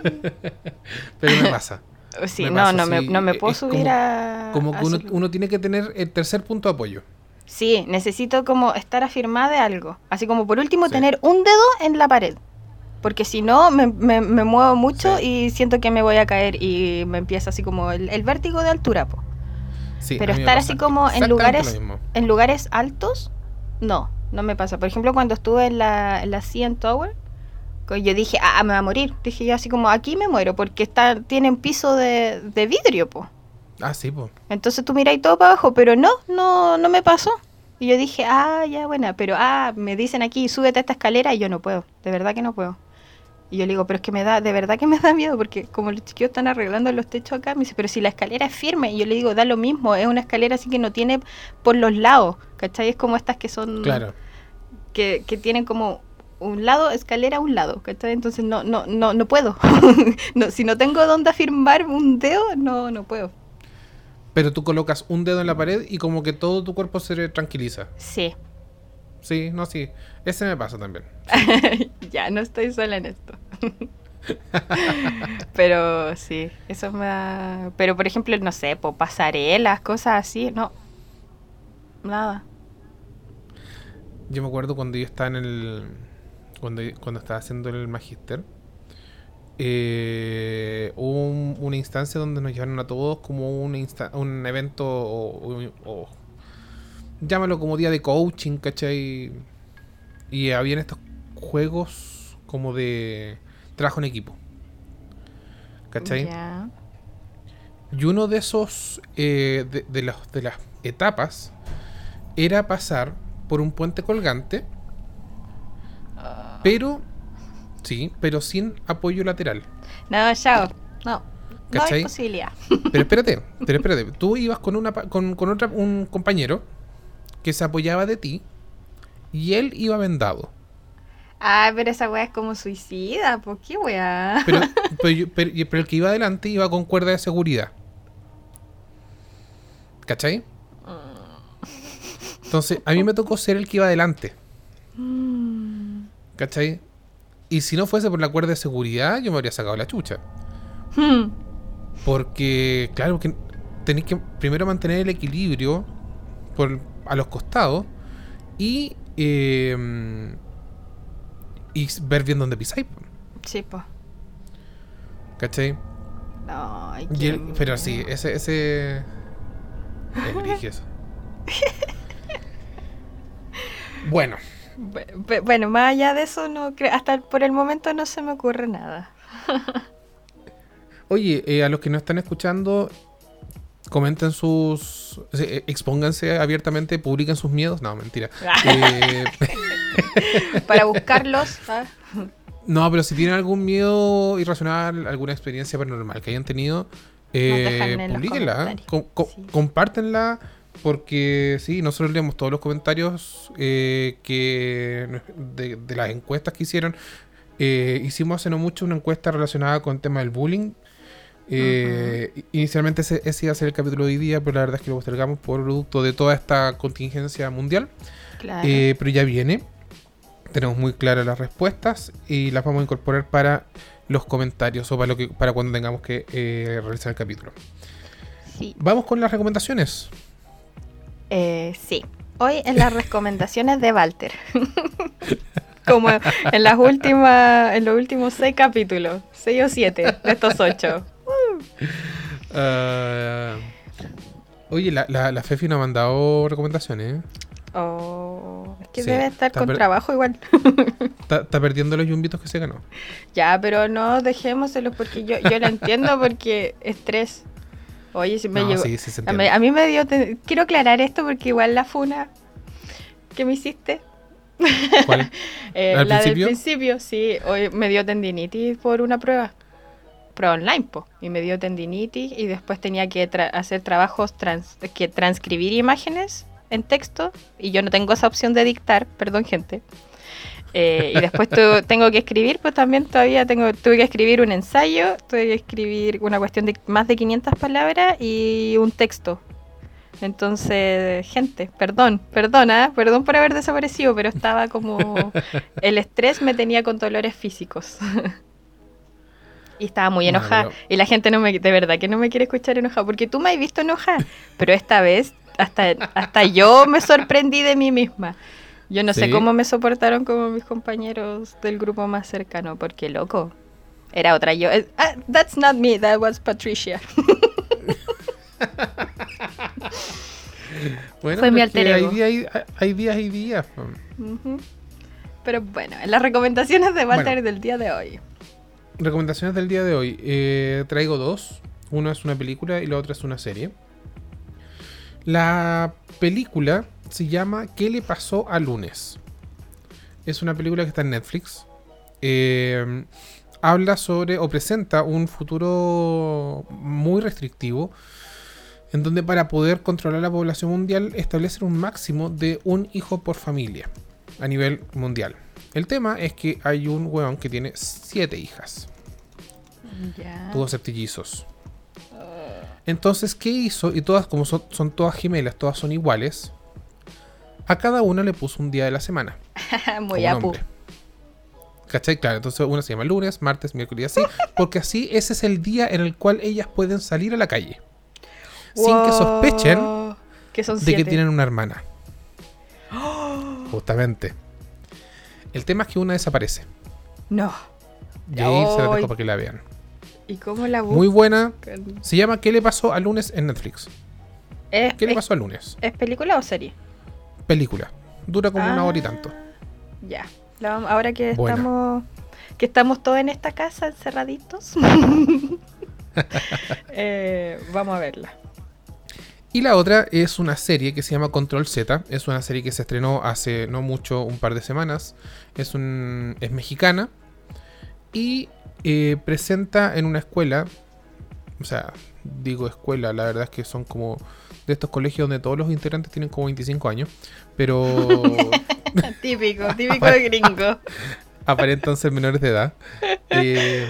pero me pasa. Sí, me no, no, me, sí, no me es puedo subir como- a... Como a que uno, tiene que tener el tercer punto de apoyo. Sí, necesito como estar afirmada de algo. Así como por último Sí. tener un dedo en la pared. Porque si no, me, me- me muevo mucho Sí. y siento que me voy a caer y me empieza así como el, el vértigo de altura. po. Sí, Pero estar así como en lugares, en lugares altos, no, no me pasa. Por ejemplo, cuando estuve en la, en la CN Tower, yo dije, ah, me va a morir. Dije yo así como, aquí me muero porque está, tienen piso de, de vidrio, po. Ah, sí, pues. Entonces tú miráis todo para abajo, pero no, no, no me pasó. Y yo dije, ah, ya, buena, pero ah, me dicen aquí, súbete a esta escalera y yo no puedo, de verdad que no puedo. Y yo le digo, pero es que me da, de verdad que me da miedo, porque como los chiquillos están arreglando los techos acá, me dice, pero si la escalera es firme, y yo le digo, da lo mismo, es una escalera así que no tiene por los lados, ¿cachai? Es como estas que son, Claro. que, que tienen como un lado, escalera a un lado, ¿cachai? Entonces no, no, no, no puedo. no, si no tengo dónde afirmar un dedo, no, no puedo. Pero tú colocas un dedo en la pared y como que todo tu cuerpo se tranquiliza. Sí. Sí, no, sí. Ese me pasa también. ya, no estoy sola en esto. Pero sí, eso me da... Pero por ejemplo, no sé, po, pasarelas, cosas así, no. Nada. Yo me acuerdo cuando yo estaba en el. Cuando, cuando estaba haciendo el magíster. eh, hubo un- una instancia donde nos llevaron a todos como un, insta- un evento o, o- o- llámalo como día de coaching, ¿cachai? Y habían estos juegos como de trabajo en equipo. ¿Cachai? Y uno de esos, eh, de, de las etapas, era pasar por un puente colgante, pero, sí, pero sin apoyo lateral. No, chao. No. No hay posibilidad. Pero espérate, pero espérate, tú ibas con una con, con otra, un compañero que se apoyaba de ti y él iba vendado. Ah, pero esa weá es como suicida, ¿por qué weá? Pero, pero, pero- pero el que iba adelante iba con cuerda de seguridad. ¿Cachai? Entonces, a mí me tocó ser el que iba adelante. Mm. ¿Cachai? Y si no fuese por la cuerda de seguridad, yo me habría sacado la chucha. Hmm. Porque, claro, que tenéis que primero mantener el equilibrio por, a los costados y, eh, y ver bien dónde pisáis. po, Sí, pues. ¿Cachai? El- pero sí, ese. ese es. Bueno, Bu- bu- Bueno, más allá de eso, no creo, hasta por el momento no se me ocurre nada. oye, eh, a los que no están escuchando, comenten sus. eh, expónganse abiertamente, publiquen sus miedos. No, mentira. Eh, Para buscarlos. ¿ah? no, pero si tienen algún miedo irracional, alguna experiencia paranormal que hayan tenido, eh, com- com- Sí. compártenla. Porque sí, nosotros leemos todos los comentarios eh, que de, de las encuestas que hicieron. Eh, hicimos hace no mucho una encuesta relacionada con el tema del bullying. Eh, Inicialmente ese, ese iba a ser el capítulo de hoy día, pero la verdad es que lo postergamos por producto de toda esta contingencia mundial. Claro. Pero ya viene. Tenemos muy claras las respuestas y las vamos a incorporar para los comentarios o para, lo que, para cuando tengamos que realizar el capítulo. sí. Vamos con las recomendaciones. Eh, sí. Hoy en las recomendaciones de Walter. Como en las últimas, en los últimos seis capítulos, seis o siete de estos ocho. Ah, oye, la, la, la Fefi nos ha mandado recomendaciones. ¿eh? Oh, es que Sí, debe estar con trabajo igual. Está, está perdiendo los yumbitos que se ganó. ya, pero no dejémoselo porque yo, yo lo entiendo porque estrés. Oye, si me No, llegó. sí, sí a, mí, a mí me dio. te- Quiero aclarar esto porque igual la funa que me hiciste. ¿Cuál? eh, ¿Al la principio? del principio, sí. Hoy me dio tendinitis por una prueba. Prueba online, po. Y me dio tendinitis y después tenía que tra- hacer trabajos, trans que transcribir imágenes en texto. Y yo no tengo esa opción de dictar, perdón, gente. Eh, y después tu- tengo que escribir, pues también todavía tengo, tuve que escribir un ensayo, tuve que escribir una cuestión de más de 500 palabras y un texto. Entonces, gente, perdón, perdona, perdón por haber desaparecido, pero estaba como... El estrés me tenía con dolores físicos. y estaba muy enojada. Y la gente no me, de verdad que no me quiere escuchar enojada, porque tú me has visto enojada, pero esta vez hasta, hasta yo me sorprendí de mí misma. Yo no sé cómo me soportaron como mis compañeros del grupo más cercano, porque loco, era otra yo. Eh, ah, that's not me, that was Patricia. Bueno, Fue mi alter hay ego. días, hay, hay días y días. Pero bueno, en las recomendaciones de Walter Bueno. del día de hoy. Recomendaciones del día de hoy. Eh, traigo dos. Una es una película y la otra es una serie. La película se llama ¿Qué le pasó a lunes? Es una película que está en Netflix. Eh, habla sobre o presenta un futuro muy restrictivo en donde para poder controlar la población mundial establecen un máximo de un hijo por familia a nivel mundial. El tema es que hay un weón que tiene siete hijas. Ya. Tuvo septillizos. Entonces, ¿qué hizo? Y todas, como son, son todas gemelas, todas son iguales. A cada una le puso un día de la semana. Muy apu. ¿Cachai? Claro, entonces una se llama lunes, martes, miércoles y así. Porque así ese es el día en el cual ellas pueden salir a la calle. Sin que sospechen Wow. que son de siete. que tienen una hermana. Justamente. El tema es que una desaparece. No. Y ahí se la dejo para que la vean. ¿Y cómo la Muy buscan? buena. Se llama ¿Qué le pasó al lunes en Netflix? ¿Es, ¿Qué le pasó al lunes? ¿Es película o serie? Película. Dura como una hora y Ah, tanto. Ya. La ahora que estamos que estamos todos en esta casa encerraditos, eh, vamos a verla. Y la otra es una serie que se llama Control Z. Es una serie que se estrenó hace no mucho, un par de semanas. Es, un, es mexicana. Y eh, presenta en una escuela. O sea, digo escuela, la verdad es que son como de estos colegios donde todos los integrantes tienen como 25 años. Pero típico, típico de gringo. aparentan ser menores de edad. Eh,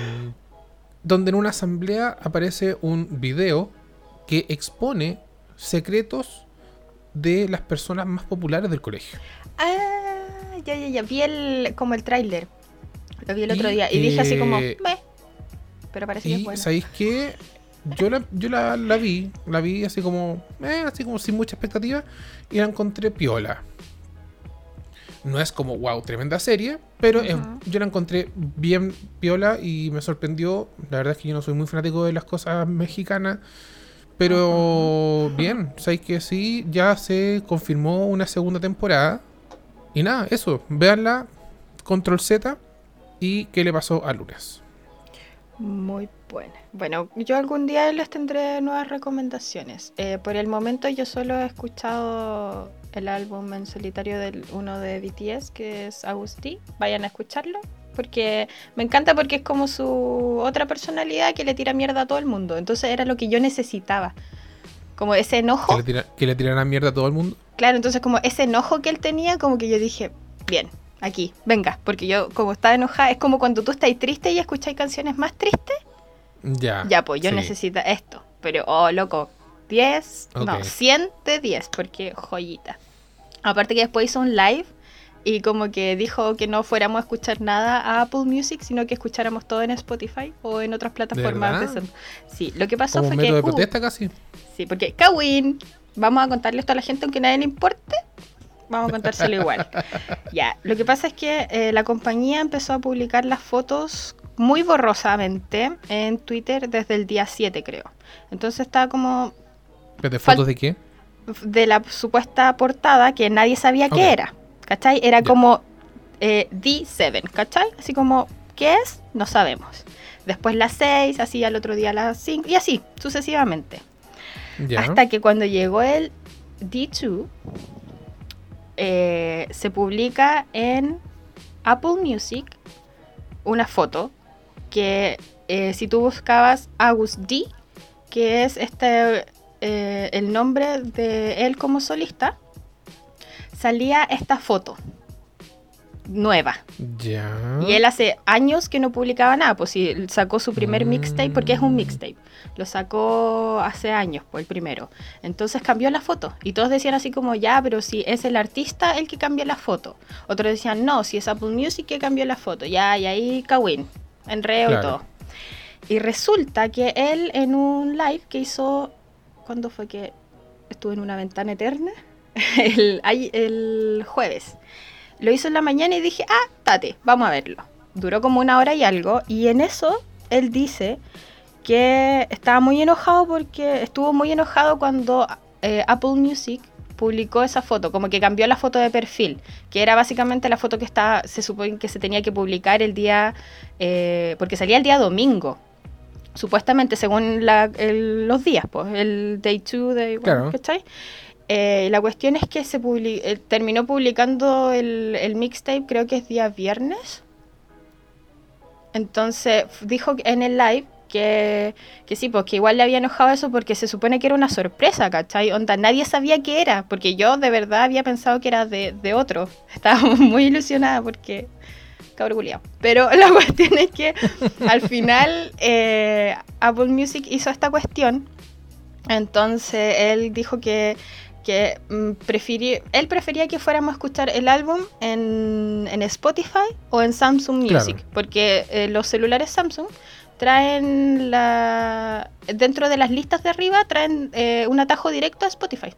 donde en una asamblea aparece un video que expone secretos de las personas más populares del colegio. Ah, ya, ya, ya. Vi el, como el tráiler. Lo vi el otro Y, día. Y dije así como, eh, "Meh". Pero parece que es Y bueno. sabéis que yo la, yo la, la vi, la vi así como, eh, así como sin mucha expectativa y la encontré piola. No es como, wow, tremenda serie, pero es- yo la encontré bien piola y me sorprendió. La verdad es que yo no soy muy fanático de las cosas mexicanas, pero bien, sabéis que sí, ya se confirmó una segunda temporada. Y nada, eso, véanla, Control Z y qué le pasó a lunes. Muy Bueno, yo algún día les tendré nuevas recomendaciones. Eh, por el momento yo solo he escuchado el álbum en solitario del uno de BTS, que es Agustí. Vayan a escucharlo. Porque me encanta porque es como su otra personalidad que le tira mierda a todo el mundo. Entonces era lo que yo necesitaba. Como ese Que enojo. le, tira- que le tiran a mierda a todo el mundo. Claro, entonces como ese enojo que él tenía, como que yo dije, bien, aquí, venga. Porque yo como estaba enojada, es como cuando tú estás triste y escucháis canciones más tristes. Ya. Ya, pues yo sí. necesito esto. Pero, oh, loco, 10, no, Ok. 100 de 10, porque joyita. Aparte que después hizo un live y como que dijo que no fuéramos a escuchar nada a Apple Music, sino que escucháramos todo en Spotify o en otras plataformas. de Sí, lo que pasó Como fue método que... de uh, protesta casi. sí, porque Kawin, vamos a contarle esto a la gente aunque a nadie le importe. vamos a contárselo igual. Ya, lo que pasa es que eh, la compañía empezó a publicar las fotos muy borrosamente en Twitter desde el día 7, creo. Entonces estaba como... ¿De fotos de qué? De la supuesta portada que nadie sabía qué era. ¿Cachai? Era como eh, D7, ¿cachai? Así como, ¿qué es? No sabemos. Después la 6, así al otro día la 5, y así, sucesivamente. Hasta que cuando llegó el D2, eh, se publica en Apple Music una foto que eh, si tú buscabas August D, que es este eh, el nombre de él como solista, salía esta foto nueva. Ya. Y él hace años que no publicaba nada, pues si sacó su primer mm. mixtape, porque es un mixtape. Lo sacó hace años, pues el primero. Entonces cambió la foto. Y todos decían así como, ya, pero si es el artista el que cambia la foto. Otros decían, no, si es Apple Music que cambió la foto. Ya, y ahí Kawin enreo y todo. Y resulta que él en un live que hizo, ¿cuándo fue que estuvo en una ventana eterna? el, el jueves. Lo hizo en la mañana y dije, ah, tate, vamos a verlo. Duró como una hora y algo. Y en eso él dice que estaba muy enojado porque estuvo muy enojado cuando eh, Apple Music publicó esa foto, como que cambió la foto de perfil, que era básicamente la foto que está, se supone que se tenía que publicar el día, eh, porque salía el día domingo, supuestamente según los días, pues, el day 2, day 1, ¿cachai? Eh, la cuestión es que se eh, terminó publicando el, el mixtape, creo que es día viernes. Entonces dijo en el live que, que sí, porque igual le había enojado eso porque se supone que era una sorpresa, ¿cachai? Onda, nadie sabía qué era, porque yo de verdad había pensado que era de, de otro. Estaba muy ilusionada porque... Cabrón Pero la cuestión es que al final eh, Apple Music hizo esta cuestión. Entonces él dijo que que mm, él prefería que fuéramos a escuchar el álbum en, en Spotify o en Samsung Music, porque eh, los celulares Samsung traen la dentro de las listas de arriba traen eh, un atajo directo a Spotify.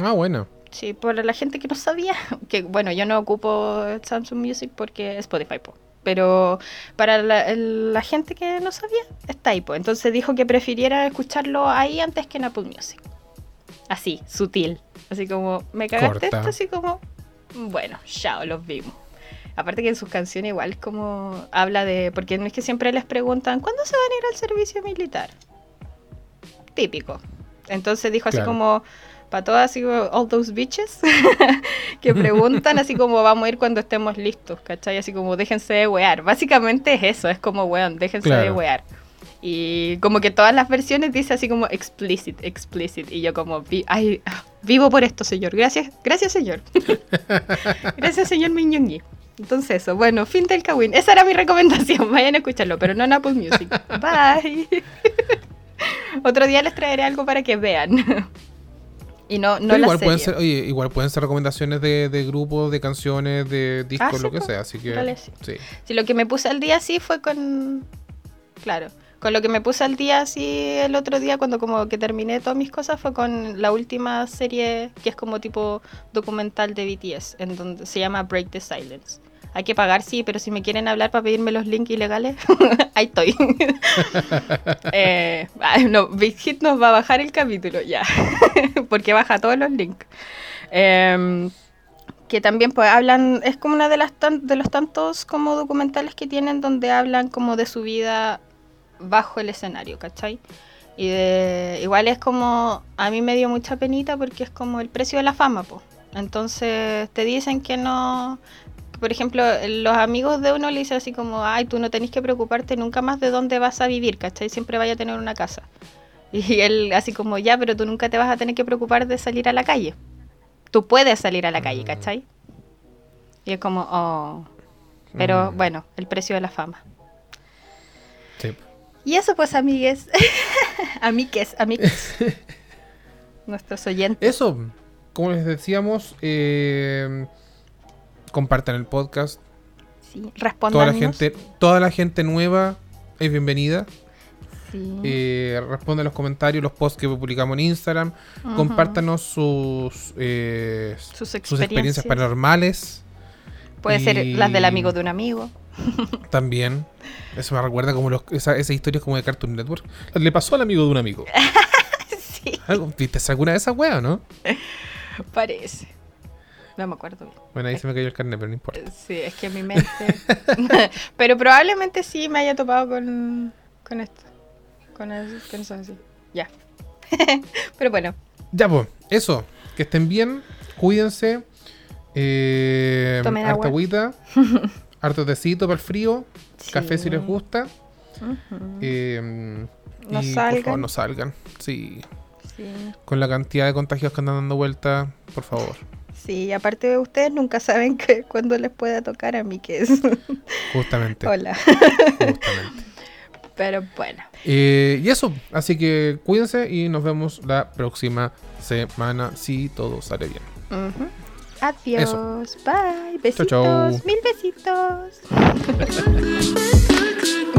Ah, bueno. Sí, por la gente que no sabía, que bueno, yo no ocupo Samsung Music porque Spotify, pero para la, gente que no sabía, está ahí, pues. Entonces dijo que prefiriera escucharlo ahí antes que en Apple Music. Así, sutil. Así como, me cagaste esto, así como, bueno, chao, los vimos. Aparte que en sus canciones igual es como habla de... Porque no es que siempre les preguntan, ¿cuándo se van a ir al servicio militar? Típico. Entonces dijo así como, para todas, así como, all those bitches, que preguntan así como, vamos a ir cuando estemos listos, ¿cachai? Así como, déjense de wear. Básicamente es eso, es como, weón, déjense de wear. Y como que todas las versiones dice así como explicit, explicit. Y yo como, ay, vivo por esto, señor. Gracias, gracias, señor. gracias, señor Miñongi. Entonces eso, bueno, fin del Kawin. Esa era mi recomendación, vayan a escucharlo, pero no en Apple Music. Bye. Otro día les traeré algo para que vean. y no, no igual pueden ser, oye, igual pueden ser recomendaciones de, de grupos, de canciones, de discos, ah, lo que sea, así que sí. sí. lo que me puse al día sí fue con claro, con lo que me puse al día así el otro día cuando como que terminé todas mis cosas fue con la última serie que es como tipo documental de BTS, en donde se llama Break the Silence. Hay que pagar, sí, pero si me quieren hablar para pedirme los links ilegales, ahí estoy. eh, no, Big Hit nos va a bajar el capítulo ya, porque baja todos los links. Em, que también pues hablan, es como una de las de los tantos como documentales que tienen donde hablan como de su vida bajo el escenario, ¿cachai? Y igual es como, a mí me dio mucha penita porque es como el precio de la fama, pues. Entonces te dicen que no, por ejemplo, los amigos de uno le dicen así como, ay, tú no tenés que preocuparte nunca más de dónde vas a vivir, ¿cachai? Siempre vaya a tener una casa. Y él así como, ya, pero tú nunca te vas a tener que preocupar de salir a la calle. Tú puedes salir a la calle, mm. ¿cachai? Y es como, oh. Pero mm. bueno, el precio de la fama. Y eso pues, amigues. amigues, amigues. Nuestros oyentes. Eso, como les decíamos, eh, compartan el podcast. Sí, respondan. Toda la gente, toda la gente nueva es bienvenida. Sí. Eh, responde los comentarios, los posts que publicamos en Instagram. Ujú. Compártanos sus, eh, Sus sus experiencias. experiencias paranormales. Puede ser las del amigo de un amigo. También. Eso me recuerda como los, esa, esa historia como de Cartoon Network. Le pasó al amigo de un amigo. sí, ¿Algo- ¿Viste alguna de esas weas, no? parece. No me acuerdo bien. Bueno, ahí se me cayó el carnet, pero no importa. Sí, es que en mi mente. Pero probablemente sí me haya topado con, con esto. Con, es- con eso así. Ya. Pero bueno, Ya, pues, eso. Que estén bien. Cuídense. Eh, Tomen agüita. Harto tecito para el frío. Café si les gusta. Eh, No y por salgan. favor, no salgan. Sí. sí. Con la cantidad de contagios que andan dando vuelta, por favor. Sí, y aparte de ustedes nunca saben que cuándo les pueda tocar a mí que es. Justamente. Hola. justamente. Pero bueno. Eh, y eso. Así que cuídense y nos vemos la próxima semana si todo sale bien. Adiós. Bye. Besitos. Mil besitos.